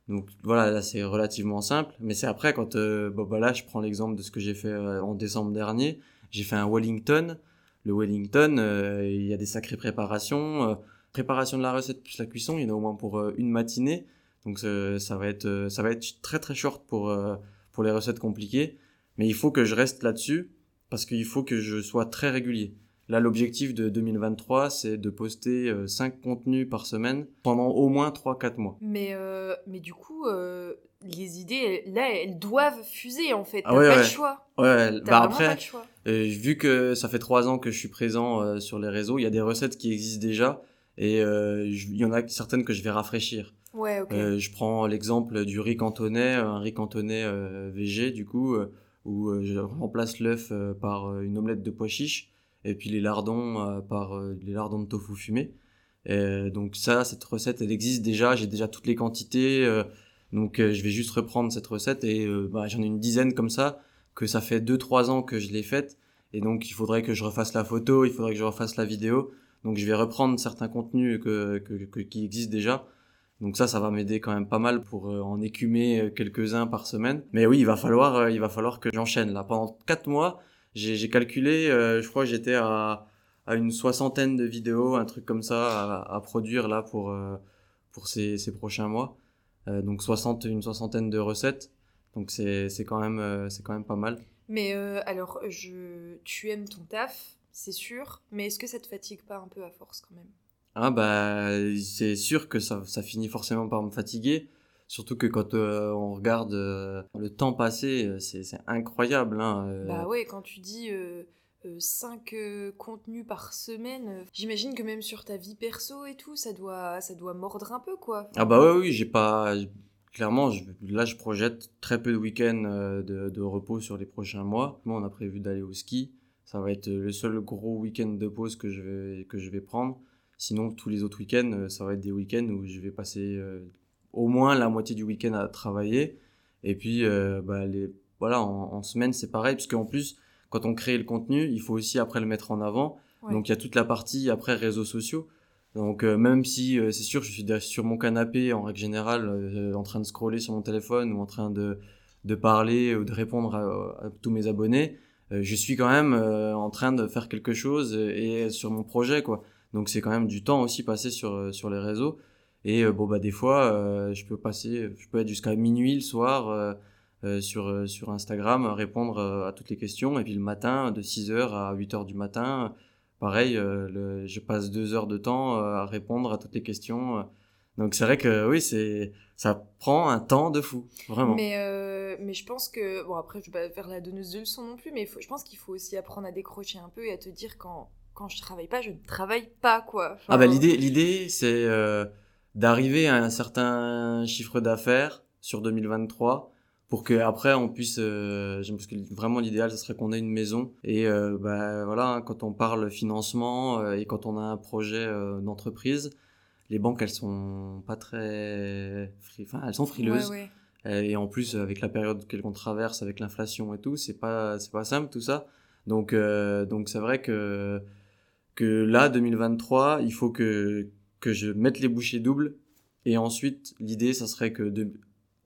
Donc voilà, là c'est relativement simple. Mais c'est après quand, bon bah là, je prends l'exemple de ce que j'ai fait en décembre dernier. J'ai fait un Wellington. Le Wellington, euh, il y a des sacrées préparations. Euh, préparation de la recette plus la cuisson, il y en a au moins pour euh, une matinée. Donc ça va être ça va être très très short pour pour les recettes compliquées, mais il faut que je reste là-dessus parce qu'il faut que je sois très régulier. Là, l'objectif de 2023, c'est de poster 5 contenus par semaine pendant au moins 3-4 mois. Mais, mais du coup, les idées, là, elles doivent fuser en fait. Ah T'as pas le choix. Ouais, bah après, pas le choix. Euh, vu que ça fait trois ans que je suis présent euh, sur les réseaux, il y a des recettes qui existent déjà et euh, il y en a certaines que je vais rafraîchir. Ouais, je prends l'exemple du riz cantonais, un riz cantonais VG du coup, où je remplace l'œuf par une omelette de pois chiches et puis les lardons par les lardons de tofu fumé. Et donc ça, cette recette, elle existe déjà. J'ai déjà toutes les quantités. Donc euh, je vais juste reprendre cette recette et euh, bah, j'en ai une dizaine comme ça, que ça fait 2-3 ans que je l'ai faite. Et donc il faudrait que je refasse la photo, il faudrait que je refasse la vidéo. Donc je vais reprendre certains contenus que, qui existent déjà. Donc ça, ça va m'aider quand même pas mal pour euh, en écumer quelques-uns par semaine. Mais oui, il va falloir, il va falloir que j'enchaîne là. Pendant 4 mois, j'ai calculé, je crois que j'étais à, à une soixantaine de vidéos, un truc comme ça, à, à produire là pour, pour ces, ces prochains mois. Euh, donc 60, une soixantaine de recettes. Donc c'est quand, même, euh, c'est quand même pas mal. Mais euh, alors, je... tu aimes ton taf, c'est sûr, mais est-ce que ça te fatigue pas un peu à force quand même? Ah bah c'est sûr que ça, ça finit forcément par me fatiguer. Surtout que quand on regarde le temps passé, c'est incroyable. Hein, bah ouais, quand tu dis 5 euh, euh, contenus par semaine, euh, j'imagine que même sur ta vie perso et tout, ça doit, ça doit mordre un peu, quoi. Ah bah oui, oui, j'ai pas... Clairement, là, je projette très peu de week-ends de, repos sur les prochains mois. Moi, on a prévu d'aller au ski. Ça va être le seul gros week-end de pause que je vais, que je vais prendre. Sinon, tous les autres week-ends, ça va être des week-ends où je vais passer au moins la moitié du week-end à travailler. Et puis, bah, les, voilà, en, en semaine, c'est pareil, parce qu'en plus, quand on crée le contenu, il faut aussi après le mettre en avant. Donc il y a toute la partie après réseaux sociaux. Donc euh, même si euh, c'est sûr, je suis sur mon canapé en règle générale, euh, en train de scroller sur mon téléphone ou en train de, de parler ou de répondre à, tous mes abonnés, je suis quand même en train de faire quelque chose et sur mon projet quoi. Donc c'est quand même du temps aussi passé sur sur les réseaux. Et bon bah des fois, je peux passer, je peux être jusqu'à minuit le soir euh, sur, euh, sur Instagram, répondre euh, à toutes les questions. Et puis le matin, de 6h à 8h du matin, pareil, le, je passe deux heures de temps à répondre à toutes les questions. Donc c'est vrai que oui, c'est ça prend un temps de fou, vraiment. Mais, mais je pense que, bon après je vais pas faire la donneuse de leçons non plus, mais je pense qu'il faut aussi apprendre à décrocher un peu et à te dire quand, quand je travaille pas, je ne travaille pas, quoi. ah bah l'idée, l'idée c'est d'arriver à un certain chiffre d'affaires sur 2023 pour que après on puisse euh, parce que vraiment l'idéal ce serait qu'on ait une maison. Et euh, bah, voilà hein, quand on parle financement euh, et quand on a un projet euh, d'entreprise les banques elles sont pas très enfin elles sont frileuses. Et en plus avec la période qu'on traverse avec l'inflation et tout c'est pas c'est pas simple tout ça. Donc donc c'est vrai que que là 2023 il faut que que je mette les bouchées doubles et ensuite l'idée ça serait que de,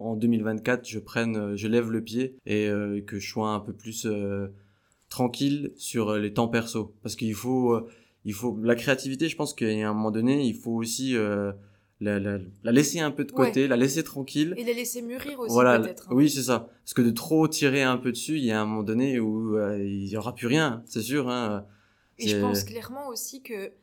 en 2024 je prenne, euh, je lève le pied et euh, que je sois un peu plus euh, tranquille sur les temps perso. Parce qu'il faut, il faut la créativité. Je pense qu'à un moment donné, il faut aussi la, la, la, laisser un peu de côté, la laisser tranquille. Et la laisser mûrir aussi voilà, peut-être. Hein. Oui, c'est ça. Parce que de trop tirer un peu dessus, il y a un moment donné où il y aura plus rien, c'est sûr. Hein. Et je pense clairement aussi que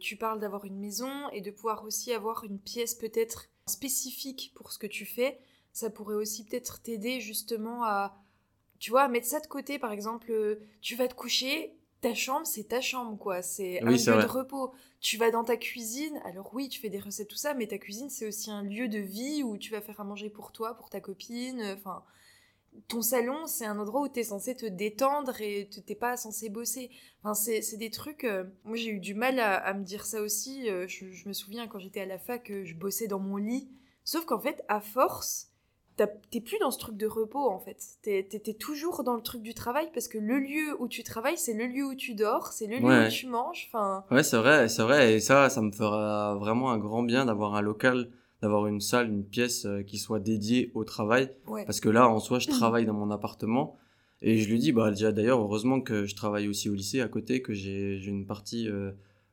tu parles d'avoir une maison et de pouvoir aussi avoir une pièce peut-être spécifique pour ce que tu fais, ça pourrait aussi peut-être t'aider justement à, tu vois, mettre ça de côté. Par exemple, euh, tu vas te coucher, ta chambre, c'est ta chambre, quoi. C'est un lieu de repos. Tu vas dans ta cuisine, alors oui, tu fais des recettes, tout ça, mais ta cuisine, c'est aussi un lieu de vie où tu vas faire à manger pour toi, pour ta copine. Enfin, ton salon, c'est un endroit où tu es censé te détendre et t'es pas censé bosser. Enfin, c'est des trucs. Euh, moi, j'ai eu du mal à, me dire ça aussi. Euh, je, me souviens quand j'étais à la fac, que je bossais dans mon lit. Sauf qu'en fait, à force, t'es plus dans ce truc de repos en fait. T'es toujours dans le truc du travail parce que le lieu où tu travailles, c'est le lieu où tu dors, c'est le lieu où tu manges. Enfin. Ouais, c'est vrai, c'est vrai. Et ça, ça me fera vraiment un grand bien d'avoir un local d'avoir une salle, une pièce euh, qui soit dédiée au travail. Parce que là, en soi, je travaille dans mon appartement. Et je lui dis, bah, déjà d'ailleurs, heureusement que je travaille aussi au lycée à côté, que j'ai une partie euh,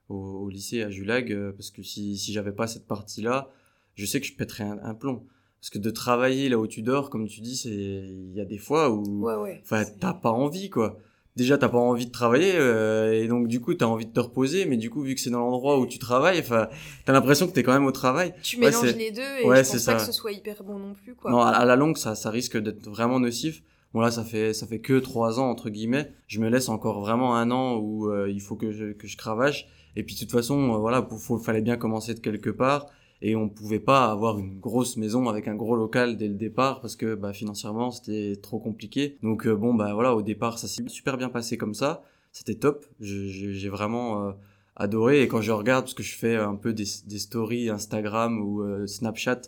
au, lycée à Julag, euh, parce que si, si j'avais pas cette partie-là, je sais que je pèterais un, plomb. Parce que de travailler là où tu dors, comme tu dis, il y a des fois où ouais, ouais, t'as pas envie, quoi déjà t'as pas envie de travailler euh, et donc du coup t'as envie de te reposer mais du coup vu que c'est dans l'endroit où tu travailles enfin t'as l'impression que t'es quand même au travail. Tu mélanges les deux et ouais, je pense pas que ce soit hyper bon non plus quoi. Non à, la longue ça ça risque d'être vraiment nocif. Bon là ça fait ça fait que trois ans entre guillemets. Je me laisse encore vraiment un an où euh, il faut que je que je cravache. Et puis de toute façon euh, voilà il fallait bien commencer de quelque part et on pouvait pas avoir une grosse maison avec un gros local dès le départ parce que bah, financièrement c'était trop compliqué. Donc euh, bon bah voilà au départ ça s'est super bien passé comme ça, c'était top. J'ai vraiment euh, adoré et quand je regarde parce que je fais un peu des, stories Instagram ou euh, Snapchat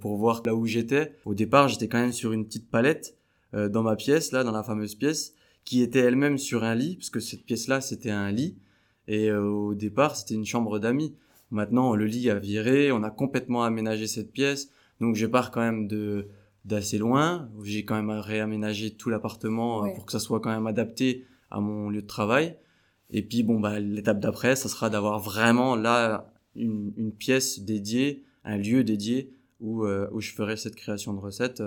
pour voir là où j'étais. Au départ j'étais quand même sur une petite palette dans ma pièce là dans la fameuse pièce qui était elle-même sur un lit parce que cette pièce là c'était un lit et au départ c'était une chambre d'amis. Maintenant, le lit a viré, on a complètement aménagé cette pièce. Donc, je pars quand même de d'assez loin. J'ai quand même réaménagé tout l'appartement euh, pour que ça soit quand même adapté à mon lieu de travail. Et puis, bon, bah, l'étape d'après, ça sera d'avoir vraiment là une, une, pièce dédiée, un lieu dédié où, euh, où je ferai cette création de recettes.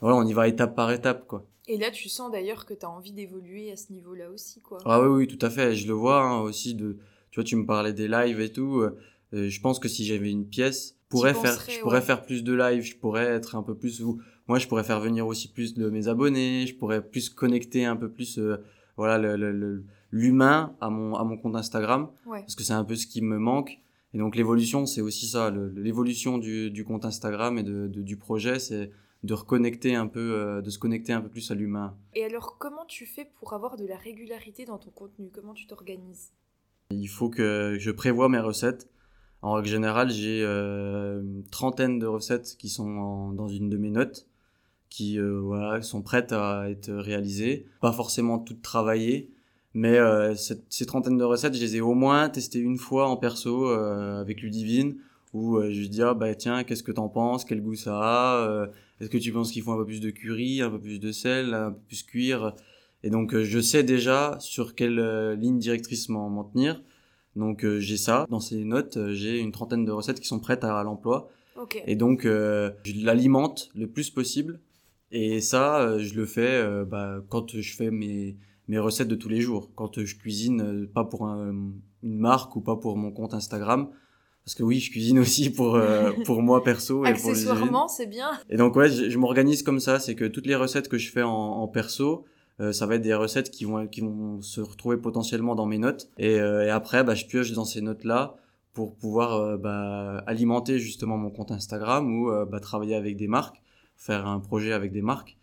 Voilà, on y va étape par étape, quoi. Et là, tu sens d'ailleurs que tu as envie d'évoluer à ce niveau-là aussi, quoi. Ah oui, oui, tout à fait. Je le vois hein, aussi de, tu vois, tu me parlais des lives et tout. Euh, je pense que si j'avais une pièce, pourrais faire, je pourrais faire plus de live, je pourrais être un peu plus moi je pourrais faire venir aussi plus de mes abonnés, je pourrais plus connecter un peu plus euh, voilà l'humain à mon à mon compte Instagram. Parce que c'est un peu ce qui me manque. Et donc l'évolution c'est aussi ça. L'évolution du, du compte Instagram et de, du projet c'est de reconnecter un peu euh, de se connecter un peu plus à l'humain. Et alors comment tu fais pour avoir de la régularité dans ton contenu? Comment tu t'organises? Il faut que je prévoie mes recettes en règle générale, j'ai euh, une trentaine de recettes qui sont dans une de mes notes, qui euh, voilà, sont prêtes à être réalisées. Pas forcément toutes travaillées, mais euh, ces trentaines de recettes, je les ai au moins testées une fois en perso euh, avec Ludivine, où je lui dis ah, bah tiens, qu'est-ce que t'en penses, quel goût ça a, est-ce que tu penses qu'il faut un peu plus de curry, un peu plus de sel, un peu plus cuire. Et donc je sais déjà sur quelle ligne directrice m'en tenir. Donc euh, j'ai ça. Dans ces notes, euh, j'ai une trentaine de recettes qui sont prêtes à, l'emploi. Et donc euh, je l'alimente le plus possible. Et ça, je le fais bah, quand je fais mes, mes recettes de tous les jours. Quand je cuisine, pas pour une marque ou pas pour mon compte Instagram, parce que oui, je cuisine aussi pour pour moi perso et accessoirement, c'est bien. Et donc ouais, je, m'organise comme ça, c'est que toutes les recettes que je fais en, en perso, euh, ça va être des recettes qui vont qui vont se retrouver potentiellement dans mes notes. Et, euh, et après bah, je pioche dans ces notes là pour pouvoir euh, bah, alimenter justement mon compte Instagram ou bah, travailler avec des marques faire un projet avec des marques.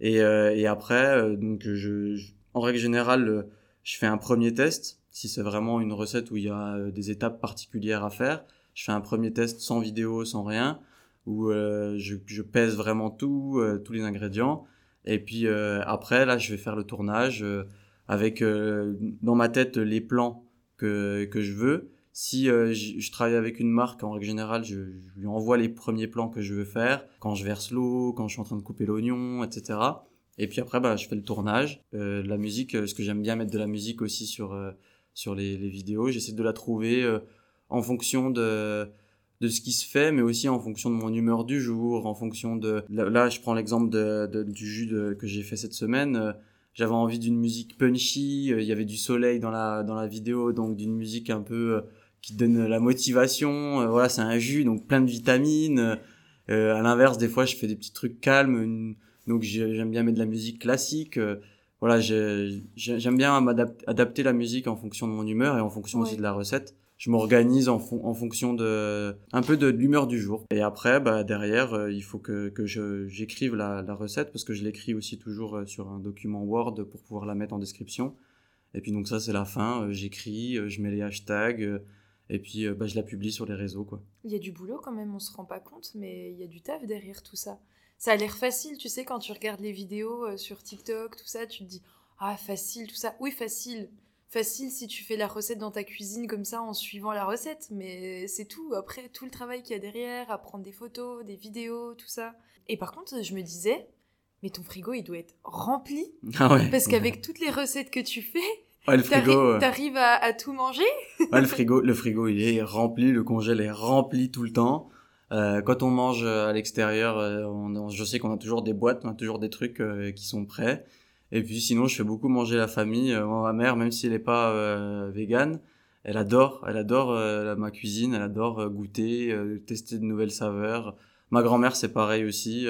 Et, et après donc je, en règle générale je fais un premier test si c'est vraiment une recette où il y a des étapes particulières à faire. Je fais un premier test sans vidéo sans rien où je, je pèse vraiment tout tous les ingrédients et puis euh, après, là, je vais faire le tournage euh, avec euh, dans ma tête les plans que, que je veux. Si je, travaille avec une marque, en règle générale, je, lui envoie les premiers plans que je veux faire, quand je verse l'eau, quand je suis en train de couper l'oignon, etc. Et puis après, bah, je fais le tournage. la musique, ce que j'aime bien mettre de la musique aussi sur, sur les, les vidéos, j'essaie de la trouver en fonction de de ce qui se fait, mais aussi en fonction de mon humeur du jour, en fonction de... Là, je prends l'exemple de, du jus que j'ai fait cette semaine. Euh, j'avais envie d'une musique punchy, euh, il y avait du soleil dans la, dans la vidéo, donc d'une musique un peu euh, qui donne la motivation. voilà, c'est un jus, donc plein de vitamines. à l'inverse, des fois, je fais des petits trucs calmes, donc j'aime bien mettre de la musique classique. voilà, j'aime bien adapter la musique en fonction de mon humeur et en fonction aussi de la recette je m'organise en, en, fonction de un peu de l'humeur du jour. Et après, bah, derrière, euh, il faut que, j'écrive la, la, recette parce que je l'écris aussi toujours euh, sur un document Word pour pouvoir la mettre en description. Et puis donc ça, c'est la fin. Euh, j'écris, je mets les hashtags. Et puis, bah, je la publie sur les réseaux, quoi. Il y a du boulot quand même, on se rend pas compte, mais il y a du taf derrière tout ça. Ça a l'air facile, tu sais, quand tu regardes les vidéos sur TikTok, tout ça, tu te dis, ah, facile, tout ça. Oui, facile facile si tu fais la recette dans ta cuisine comme ça en suivant la recette, mais c'est tout. Après, tout le travail qu'il y a derrière, à prendre des photos, des vidéos, tout ça. Et par contre, je me disais, mais ton frigo, il doit être rempli. Ah ouais. Parce qu'avec toutes les recettes que tu fais, le frigo, t'arrives à, tout manger. ouais, le frigo, le frigo, il est rempli, le congèle est rempli tout le temps. Euh, quand on mange à l'extérieur, euh, je sais qu'on a toujours des boîtes, on a toujours des trucs euh, qui sont prêts. Et puis sinon, je fais beaucoup manger la famille. Euh, ma mère, même si elle n'est pas euh, végane, elle adore, elle adore euh, ma cuisine, elle adore goûter, tester de nouvelles saveurs. Ma grand-mère, c'est pareil aussi.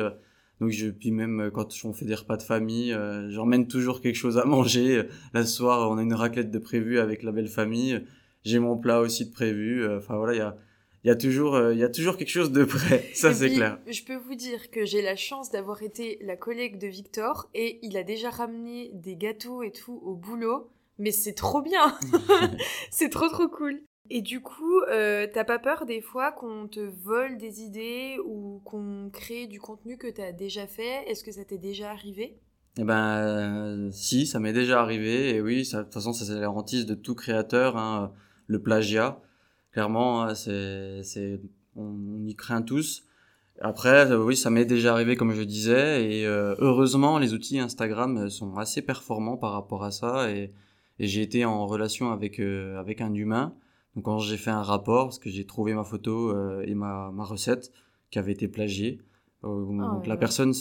donc je, puis même quand on fait des repas de famille, j'emmène toujours quelque chose à manger. Ce soir, on a une raclette de prévu avec la belle famille. J'ai mon plat aussi de prévu. Enfin voilà, il y a il y a toujours euh, il y a toujours quelque chose de prêt ça c'est clair. je peux vous dire que j'ai la chance d'avoir été la collègue de Victor et il a déjà ramené des gâteaux et tout au boulot mais c'est trop bien. C'est trop trop cool. Et du coup euh, t'as pas peur des fois qu'on te vole des idées ou qu'on crée du contenu que t'as déjà fait? Est-ce que ça t'est déjà arrivé? Eh ben euh, si ça m'est déjà arrivé et oui ça, de toute façon ça c'est la hantise de tout créateur hein, le plagiat Clairement, hein, c'est, c'est, on, y craint tous. Après, euh, oui, ça m'est déjà arrivé, comme je disais, et euh, heureusement, les outils Instagram euh, sont assez performants par rapport à ça, et, et j'ai été en relation avec avec un humain. Donc, quand j'ai fait un rapport, parce que j'ai trouvé ma photo et ma, ma recette qui avait été plagiée, donc la personne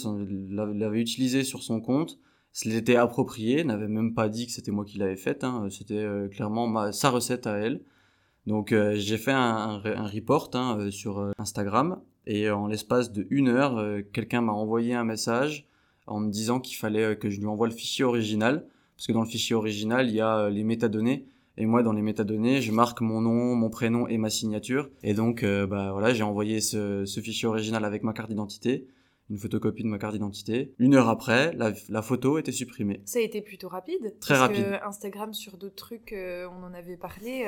l'avait utilisée sur son compte, se l'était appropriée, n'avait même pas dit que c'était moi qui l'avais faite, hein, c'était clairement ma, sa recette à elle. Donc euh, j'ai fait un, un, report hein, euh, sur euh, Instagram et en l'espace de une heure, quelqu'un m'a envoyé un message en me disant qu'il fallait que je lui envoie le fichier original parce que dans le fichier original il y a les métadonnées et moi dans les métadonnées je marque mon nom, mon prénom et ma signature et donc bah voilà j'ai envoyé ce, ce, fichier original avec ma carte d'identité une photocopie de ma carte d'identité. Une heure après, la, la, photo était supprimée. Ça a été plutôt rapide. Très parce rapide. Que Instagram sur d'autres trucs, on en avait parlé.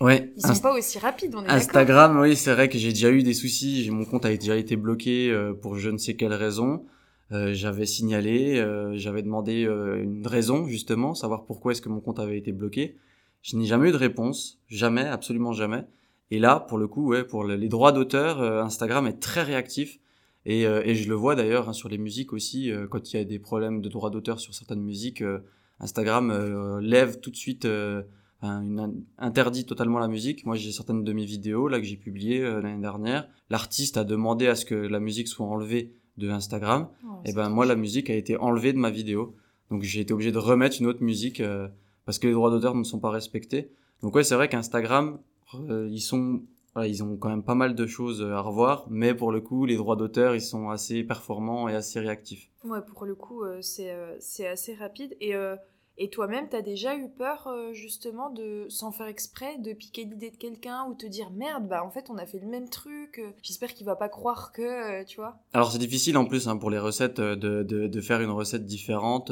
Ouais. Ils sont pas aussi rapides, on est Instagram, oui, c'est vrai que j'ai déjà eu des soucis. Mon compte a déjà été bloqué euh, pour je ne sais quelle raison. Euh, j'avais signalé, euh, j'avais demandé une raison justement, savoir pourquoi est-ce que mon compte avait été bloqué. Je n'ai jamais eu de réponse, jamais, absolument jamais. Et là, pour le coup, ouais, pour les droits d'auteur, Instagram est très réactif. Et, et je le vois d'ailleurs hein, sur les musiques aussi, quand il y a des problèmes de droits d'auteur sur certaines musiques, Instagram lève tout de suite une, interdit totalement la musique. Moi, j'ai certaines de mes vidéos là que j'ai publiées euh, l'année dernière. L'artiste a demandé à ce que la musique soit enlevée de Instagram. Oh, et ben moi, la musique a été enlevée de ma vidéo. Donc j'ai été obligé de remettre une autre musique euh, parce que les droits d'auteur ne sont pas respectés. Donc ouais, c'est vrai qu'Instagram, euh, ils sont, voilà, ils ont quand même pas mal de choses à revoir, mais pour le coup, les droits d'auteur, ils sont assez performants et assez réactifs. Ouais, pour le coup, euh, c'est euh, c'est assez rapide. Et, euh, et toi-même, t'as déjà eu peur, euh, justement, de, sans faire exprès, de piquer l'idée de quelqu'un ou te dire merde, bah en fait, on a fait le même truc, euh, j'espère qu'il va pas croire que, euh, tu vois. Alors c'est difficile en plus hein, pour les recettes de, de, faire une recette différente,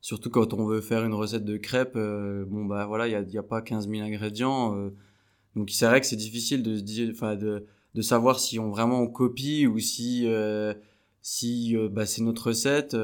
surtout quand on veut faire une recette de crêpes. bon bah voilà, il y a, a pas 15 000 ingrédients, donc c'est vrai que c'est difficile de de, de savoir si on vraiment on copie ou si si bah, c'est notre recette.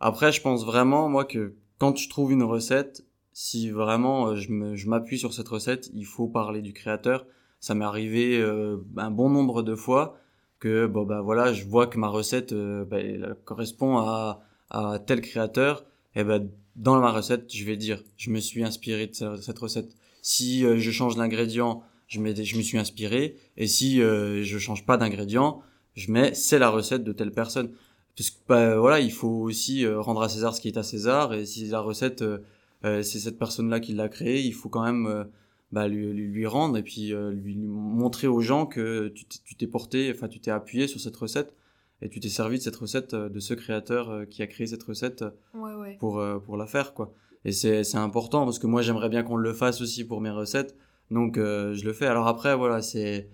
Après, je pense vraiment moi que quand je trouve une recette, si vraiment euh, je m'appuie sur cette recette, il faut parler du créateur. Ça m'est arrivé euh, un bon nombre de fois que bon bah voilà je vois que ma recette euh, bah, elle correspond à, à tel créateur. Et ben dans ma recette je vais dire je me suis inspiré de ce- cette recette. Si euh, je change d'ingrédient je je me suis inspiré. Et si je change pas d'ingrédient je mets c'est la recette de telle personne parce que bah, voilà il faut aussi euh, rendre à César ce qui est à César et si la recette euh, euh, c'est cette personne là qui l'a créée il faut quand même bah, lui, lui, rendre et puis lui, lui montrer aux gens que tu t'es- porté, enfin tu t'es appuyé sur cette recette et tu t'es servi de cette recette de ce créateur qui a créé cette recette Ouais, ouais. pour pour la faire quoi. Et c'est c'est important parce que moi j'aimerais bien qu'on le fasse aussi pour mes recettes, donc euh, je le fais. Alors après voilà c'est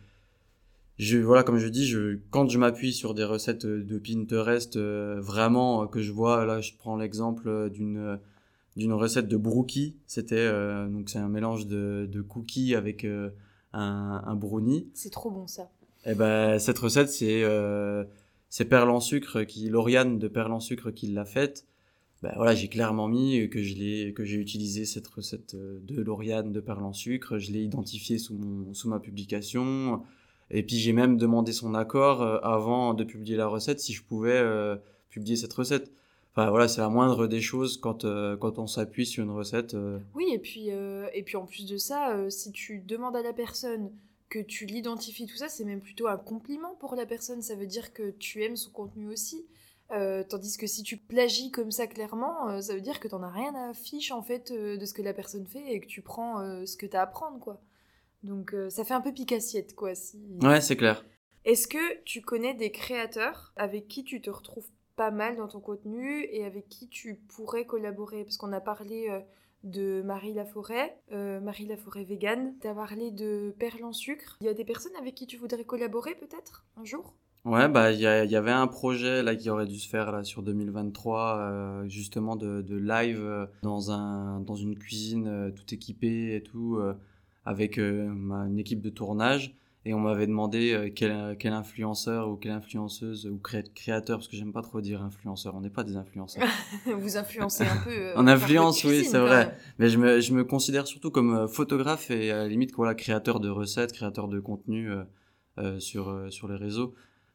je voilà comme je dis je quand je m'appuie sur des recettes de Pinterest euh, vraiment euh, que je vois là je prends l'exemple euh, d'une d'une recette de brookie. C'était euh, donc c'est un mélange de, de cookies avec euh, un, un brownie. C'est trop bon ça. et ben cette recette c'est euh, c'est Perle en sucre qui Lauriane de Perle en sucre qui l'a faite. Ben voilà j'ai clairement mis que je l'ai que j'ai utilisé cette recette de Lauriane de Perle en sucre. Je l'ai identifié sous mon sous ma publication et puis j'ai même demandé son accord euh, avant de publier la recette si je pouvais euh, publier cette recette enfin voilà c'est la moindre des choses quand euh, quand on s'appuie sur une recette Oui, et puis, et puis en plus de ça, si tu demandes à la personne que tu l'identifies, tout ça, c'est même plutôt un compliment pour la personne. Ça veut dire que tu aimes son contenu aussi. Tandis que si tu plagies comme ça clairement, ça veut dire que t'en as rien à fiche en fait de ce que la personne fait et que tu prends ce que t'as à prendre quoi. Donc euh, ça fait un peu picassiette quoi. Si... ouais c'est clair Est-ce que tu connais des créateurs avec qui tu te retrouves pas mal dans ton contenu et avec qui tu pourrais collaborer? Parce qu'on a parlé euh, de Marie Laforêt, euh, Marie Laforêt vegan, t'as parlé de Perle en sucre. Il y a des personnes avec qui tu voudrais collaborer peut-être un jour? Ouais, bah il y, avait un projet là qui aurait dû se faire là sur 2023, euh, justement de, de live dans un dans une cuisine tout équipée et tout, avec euh, ma- une équipe de tournage. Et on m'avait demandé euh, quel, quel influenceur ou quelle influenceuse ou cré- créateur, parce que j'aime pas trop dire influenceur, on n'est pas des influenceurs. Vous influencez un peu. euh, On influence, oui, c'est vrai. Mais je me, je me considère surtout comme euh, photographe et à la limite voilà, créateur de recettes, créateur de contenu euh, euh, sur, euh, sur les réseaux,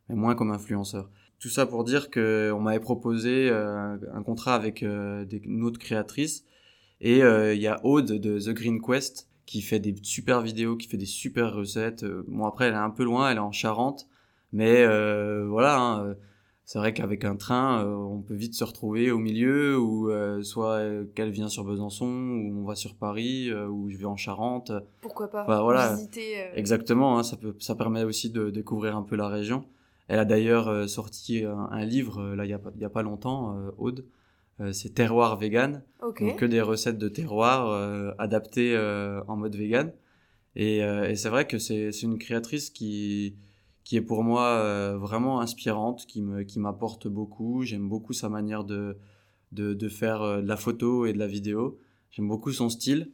mais moins comme influenceur. Tout ça pour dire que on m'avait proposé euh, un contrat avec euh, des, une autre créatrice et euh, il y a Aude de The Green Quest qui fait des super vidéos, qui fait des super recettes. Euh, Bon après elle est un peu loin, elle est en Charente, mais euh, voilà. hein, euh, c'est vrai qu'avec un train, euh, on peut vite se retrouver au milieu, ou euh, soit qu'elle vient sur Besançon, ou on va sur Paris, ou je vais en Charente. Pourquoi pas Bah, voilà. visiter. Exactement, hein, ça, peut, ça permet aussi de découvrir un peu la région. Elle a d'ailleurs sorti un, un livre, là, il n'y a, a pas longtemps, Aude. Euh, c'est Terroir Vegan, Ok. donc que des recettes de terroir euh, adaptées euh, en mode vegan. Et, euh, et c'est vrai que c'est une créatrice qui, qui est pour moi euh, vraiment inspirante, qui me qui m'apporte beaucoup. J'aime beaucoup sa manière de, de, de faire de la photo et de la vidéo. J'aime beaucoup son style.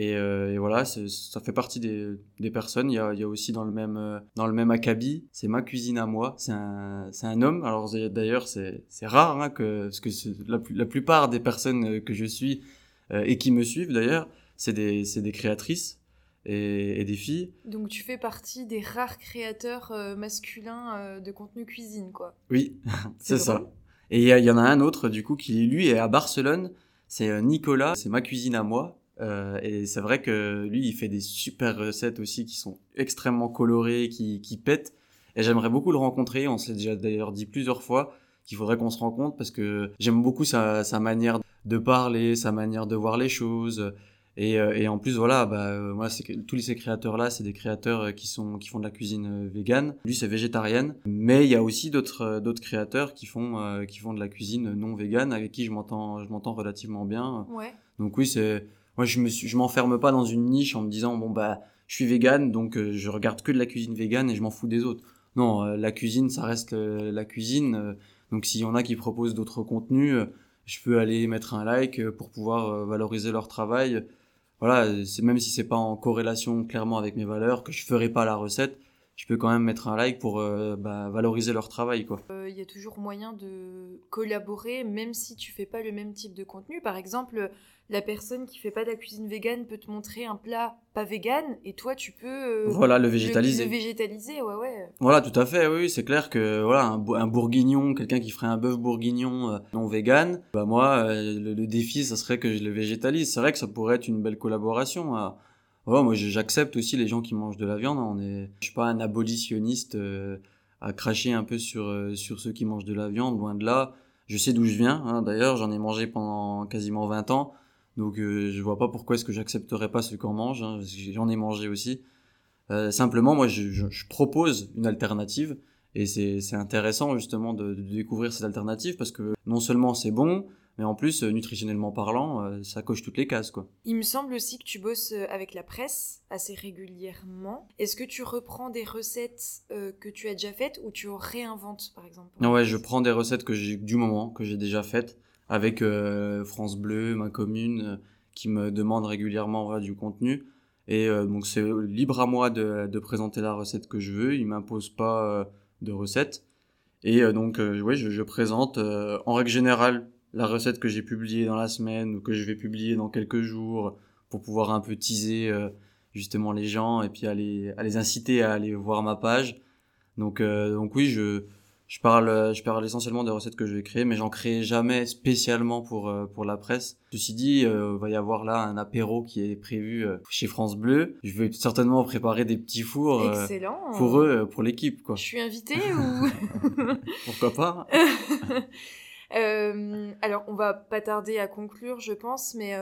Et, euh, et voilà, ça fait partie des, des personnes. Il y a, il y a aussi dans le même, euh, dans le même acabit, c'est ma cuisine à moi. C'est un, un homme. Alors d'ailleurs, c'est rare, hein, que, parce que la, plupart des personnes euh, que je suis euh, et qui me suivent d'ailleurs, c'est des, des créatrices et, et des filles. Donc tu fais partie des rares créateurs euh, masculins euh, de contenu cuisine, quoi. Oui, c'est ça. Et il y, y en a un autre, du coup, qui lui est à Barcelone. C'est Nicolas, c'est ma cuisine à moi. Euh, et c'est vrai que lui, il fait des super recettes aussi qui sont extrêmement colorées, qui, qui pètent. Et j'aimerais beaucoup le rencontrer. On s'est déjà d'ailleurs dit plusieurs fois qu'il faudrait qu'on se rencontre parce que j'aime beaucoup sa, sa manière de parler, sa manière de voir les choses. Et, euh, et en plus, voilà, bah, euh, moi, tous ces créateurs-là, c'est des créateurs qui sont qui font de la cuisine végane. Lui, c'est végétarienne, mais il y a aussi d'autres d'autres créateurs qui font qui font de la cuisine non végane avec qui je m'entends je m'entends relativement bien. Ouais. Donc oui, c'est moi, je me je m'enferme pas dans une niche en me disant bon bah, je suis végane, donc je regarde que de la cuisine végane et je m'en fous des autres. Non, la cuisine, ça reste la cuisine. Donc s'il y en a qui proposent d'autres contenus, euh, je peux aller mettre un like euh, pour pouvoir euh, valoriser leur travail. Voilà, c'est même si c'est pas en corrélation clairement avec mes valeurs, que je ferai pas la recette, je peux quand même mettre un like pour bah, valoriser leur travail quoi. Il y a toujours moyen de collaborer même si tu fais pas le même type de contenu. Par exemple, la personne qui fait pas de la cuisine végane peut te montrer un plat pas vegan et toi tu peux euh, voilà le végétaliser le, végétaliser ouais ouais voilà tout à fait oui c'est clair que voilà un, bourguignon quelqu'un qui ferait un bœuf bourguignon euh, non vegan bah moi euh, le, défi ça serait que je le végétalise c'est vrai que ça pourrait être une belle collaboration moi j'accepte aussi les gens qui mangent de la viande hein. on est je suis pas un abolitionniste à cracher un peu sur sur ceux qui mangent de la viande loin de là je sais d'où je viens hein. d'ailleurs j'en ai mangé pendant quasiment 20 ans donc euh, je vois pas pourquoi est-ce que j'accepterais pas ce qu'on mange. Hein, J'en ai mangé aussi. Euh, simplement, moi, je, propose une alternative. Et c'est intéressant justement de, de, découvrir cette alternative parce que non seulement c'est bon, mais en plus, euh, nutritionnellement parlant, euh, ça coche toutes les cases. Quoi. Il me semble aussi que tu bosses avec la presse assez régulièrement. Est-ce que tu reprends des recettes que tu as déjà faites ou tu réinventes par exemple Non, ouais, je prends des recettes que j'ai du moment, que j'ai déjà faites avec euh, France Bleu, ma commune, euh, qui me demande régulièrement du contenu. Et euh, donc c'est libre à moi de, de, présenter la recette que je veux. Il m'impose pas de recette. Et donc oui, je, je présente en règle générale la recette que j'ai publiée dans la semaine ou que je vais publier dans quelques jours pour pouvoir un peu teaser justement les gens et puis à les, à les inciter à aller voir ma page. Donc, donc oui, je, je parle, euh, je parle essentiellement des recettes que je vais créer, mais j'en crée jamais spécialement pour euh, pour la presse. Ceci dit, euh, il va y avoir là un apéro qui est prévu chez France Bleu. Je vais certainement préparer des petits fours pour eux, pour l'équipe, quoi. Je suis invitée ou Pourquoi pas? Alors, on va pas tarder à conclure, je pense, mais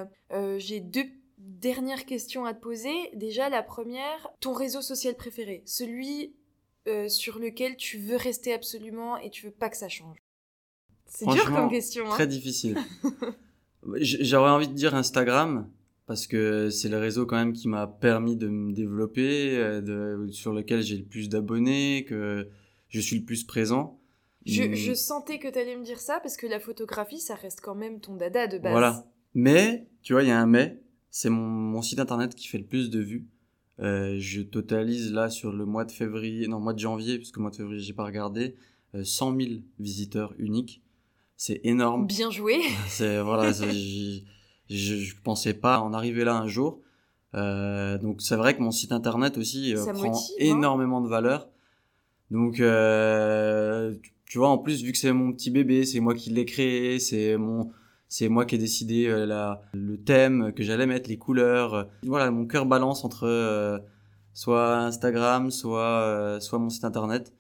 j'ai deux dernières questions à te poser. Déjà, la première, ton réseau social préféré, celui euh, sur lequel tu veux rester absolument et tu veux pas que ça change C'est dur comme question. Hein très difficile. J'aurais envie de dire Instagram parce que c'est le réseau quand même qui m'a permis de me développer, euh, de, sur lequel j'ai le plus d'abonnés, que je suis le plus présent. Je, hmm. je sentais que tu allais me dire ça parce que la photographie, ça reste quand même ton dada de base. Voilà. Mais, tu vois, il y a un mais, c'est mon, mon site internet qui fait le plus de vues. Euh, je totalise là sur le mois de février, non mois de janvier, parce que mois de février j'ai pas regardé, euh, 100 000 visiteurs uniques. C'est énorme. Bien joué. C'est voilà, je, je pensais pas en arriver là un jour. Euh, donc c'est vrai que mon site internet aussi euh, prend hein. énormément de valeur. Donc euh, tu vois en plus vu que c'est mon petit bébé, c'est moi qui l'ai créé, c'est mon c'est moi qui ai décidé euh, la, le thème que j'allais mettre, les couleurs. Voilà, mon cœur balance entre euh, soit Instagram, soit euh, soit mon site internet.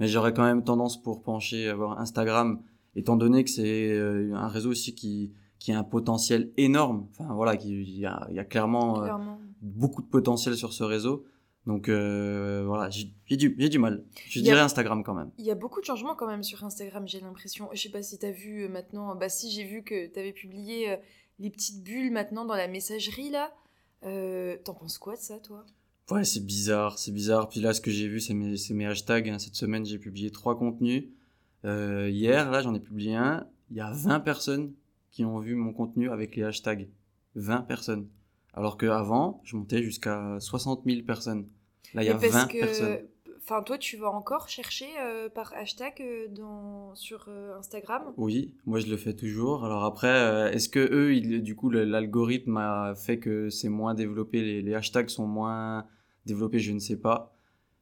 Mais j'aurais quand même tendance pour pencher vers Instagram, étant donné que c'est un réseau aussi qui qui a un potentiel énorme. Enfin voilà, il y a, y a clairement, clairement. beaucoup de potentiel sur ce réseau. Donc euh, voilà, j'ai du, du mal. Je dirais Instagram quand même. Il y a beaucoup de changements quand même sur Instagram, j'ai l'impression. Je sais pas si t'as vu euh, maintenant. Bah si, j'ai vu que t'avais publié euh, les petites bulles maintenant dans la messagerie là. T'en penses quoi de ça, toi? Ouais, c'est bizarre, c'est bizarre. Puis là, ce que j'ai vu, c'est mes, mes, hashtags. Hein. Cette semaine, j'ai publié trois contenus. hier, là, j'en ai publié un. Il y a 20 personnes qui ont vu mon contenu avec les hashtags. 20 personnes. Alors qu'avant, je montais jusqu'à 60 000 personnes. Là, il y a 20 personnes. Enfin, toi, tu vas encore chercher euh, par hashtag euh, dans, sur euh, Instagram? Oui, moi je le fais toujours. Alors après, est-ce que eux, du coup, l'algorithme a fait que c'est moins développé, les, les, hashtags sont moins développés, je ne sais pas.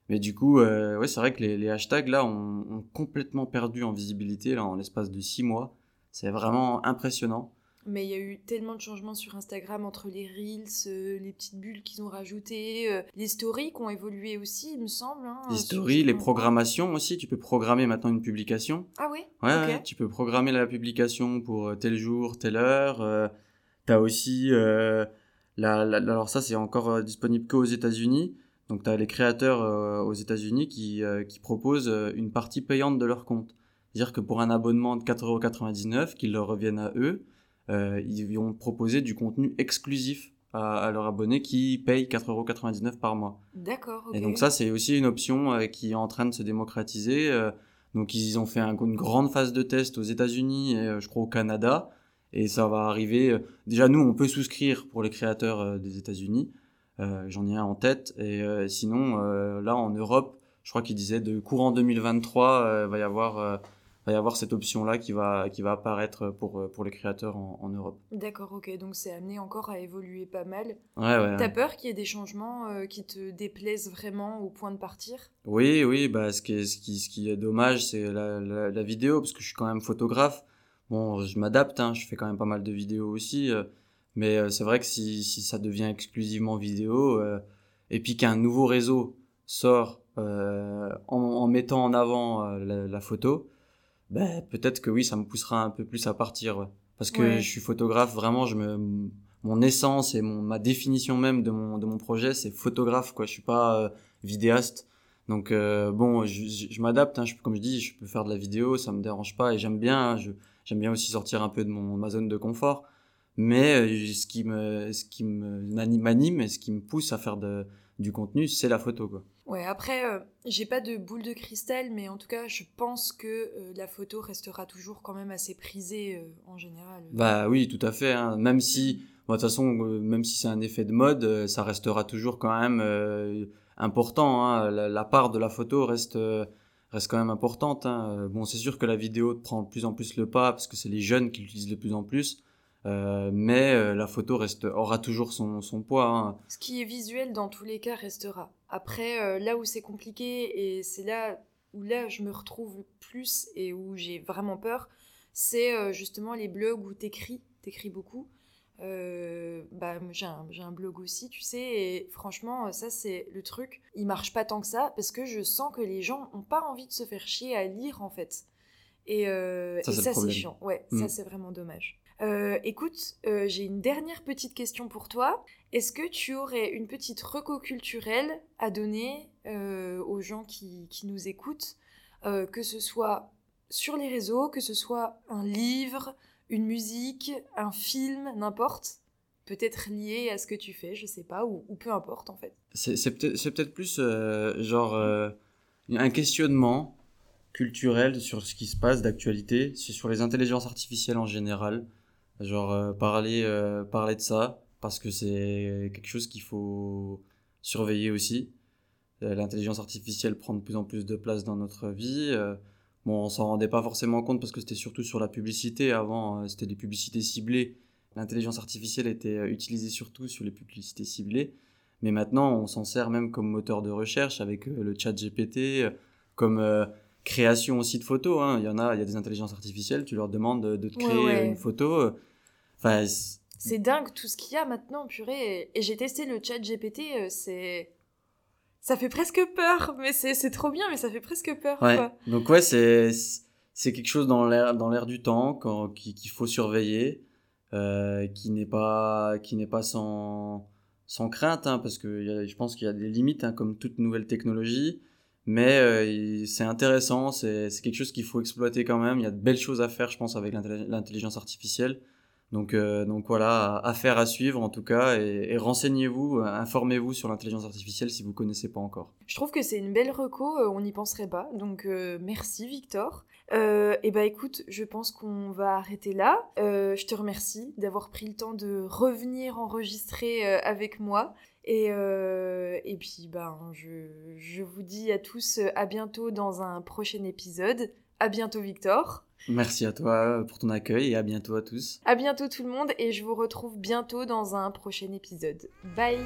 Mais du coup, ouais, c'est vrai que les, les hashtags là ont, ont, complètement perdu en visibilité là en l'espace de six mois. C'est vraiment impressionnant. Mais il y a eu tellement de changements sur Instagram entre les reels, euh, les petites bulles qu'ils ont rajoutées, euh, les stories qui ont évolué aussi, il me semble. hein, Les sur- stories, les programmations aussi, tu peux programmer maintenant une publication. Ah oui Ouais, tu peux programmer la publication pour euh, tel jour, telle heure. Euh, t'as aussi, euh, la, la- alors ça c'est encore disponible qu'aux États-Unis. Donc t'as les créateurs aux États-Unis qui, qui proposent une partie payante de leur compte. C'est-à-dire que pour un abonnement de 4,99€, qui leur reviennent à eux, ils vont proposer du contenu exclusif à, à leurs abonnés qui payent 4,99€ par mois. D'accord. Et donc ça, c'est aussi une option euh, qui est en train de se démocratiser. euh, donc ils ont fait un- une grande phase de test aux États-Unis et euh, je crois au Canada. Et ça va arriver. euh, déjà, nous, on peut souscrire pour les créateurs euh, des États-Unis. Euh, J'en ai un en tête. Et euh, sinon, euh, là, en Europe, je crois qu'il disait de courant 2023, euh, va y avoir, euh, va y avoir cette option-là qui va, qui va apparaître pour, euh, pour les créateurs en, en Europe. D'accord, ok. Donc c'est amené encore à évoluer pas mal. Ouais, ouais. T'as peur qu'il y ait des changements euh, qui te déplaisent vraiment au point de partir? Oui, oui, bah, ce qui est, ce qui, ce qui est dommage, c'est la, la, la vidéo, parce que je suis quand même photographe. Bon, je m'adapte, hein, je fais quand même pas mal de vidéos aussi, euh, mais euh, c'est vrai que si, si ça devient exclusivement vidéo, et puis qu'un nouveau réseau sort en, en mettant en avant la, la photo, ben, peut-être que oui, ça me poussera un peu plus à partir. ouais. Parce que Ouais. je suis photographe, vraiment, je me, mon essence et mon, ma définition même de mon, de mon projet, c'est photographe, quoi. Je suis pas euh, vidéaste. Donc euh, bon, je, je, je m'adapte, hein, je- comme je dis, je peux faire de la vidéo, ça me dérange pas et j'aime bien. hein, je- j'aime bien aussi sortir un peu de mon ma zone de confort. Mais euh, ce qui me ce qui me m'anime m'anime et ce qui me pousse à faire de, du contenu, c'est la photo, quoi. Ouais, après, euh, j'ai pas de boule de cristal, mais en tout cas, je pense que euh, la photo restera toujours quand même assez prisée euh, en général. Bah oui, tout à fait. hein. Même si, de toute façon, euh, même si c'est un effet de mode, ça restera toujours quand même important. hein. La, part de la photo reste, reste quand même importante. hein. Bon, c'est sûr que la vidéo prend de plus en plus le pas parce que c'est les jeunes qui l'utilisent de plus en plus. Euh, mais euh, la photo reste, aura toujours son, son poids. hein. Ce qui est visuel, dans tous les cas, restera. Après, euh, là où c'est compliqué, et c'est là où là je me retrouve plus et où j'ai vraiment peur, c'est justement les blogs où t'écris, t'écris beaucoup. Bah, j'ai un, blog aussi, tu sais, et franchement, ça c'est le truc. Il marche pas tant que ça parce que je sens que les gens ont pas envie de se faire chier à lire en fait. Et, Ça, c'est chiant. Ouais, ça c'est vraiment dommage. Euh, écoute, euh, j'ai une dernière petite question pour toi. Est-ce que tu aurais une petite reco culturelle à donner euh, aux gens qui, qui nous écoutent, que ce soit sur les réseaux, que ce soit un livre, une musique, un film, n'importe Peut-être lié à ce que tu fais, je sais pas, ou, peu importe en fait. C'est peut-être plus genre un questionnement culturel sur ce qui se passe d'actualité, sur les intelligences artificielles en général. Genre euh, parler euh, parler de ça parce que c'est quelque chose qu'il faut surveiller aussi. Euh, L'intelligence artificielle prend de plus en plus de place dans notre vie. bon, on s'en rendait pas forcément compte parce que c'était surtout sur la publicité. Avant, c'était des publicités ciblées. L'intelligence artificielle était utilisée surtout sur les publicités ciblées. Mais maintenant, on s'en sert même comme moteur de recherche avec le chat GPT, comme euh, création aussi de photos. hein. Il y en a, il y a des intelligences artificielles, tu leur demandes de, te Ouais, créer ouais. une photo. Enfin, C'est dingue tout ce qu'il y a maintenant, purée. Et j'ai testé le chat GPT, euh, c'est. Ça fait presque peur, mais c'est trop bien, mais ça fait presque peur. ouais. quoi. Donc ouais, c'est quelque chose dans l'air du temps qu'il faut surveiller, euh, qui n'est pas qui pas sans sans crainte, hein, parce que il y a- je pense qu'il y a des limites, hein, comme toute nouvelle technologie. Mais euh, c'est intéressant, c'est quelque chose qu'il faut exploiter quand même. Il y a de belles choses à faire, je pense, avec l'intelli- l'intelligence artificielle. Donc, euh, donc voilà, affaire à suivre en tout cas, et, renseignez-vous, euh, informez-vous sur l'intelligence artificielle si vous connaissez pas encore. Je trouve que c'est une belle reco, euh, on n'y penserait pas. Donc euh, merci Victor. Euh, et bah écoute, je pense qu'on va arrêter là. Je te remercie d'avoir pris le temps de revenir enregistrer avec moi. Et, et puis ben je, je vous dis à tous à bientôt dans un prochain épisode. À bientôt Victor. Merci à toi pour ton accueil et à bientôt à tous. À bientôt tout le monde et je vous retrouve bientôt dans un prochain épisode. Bye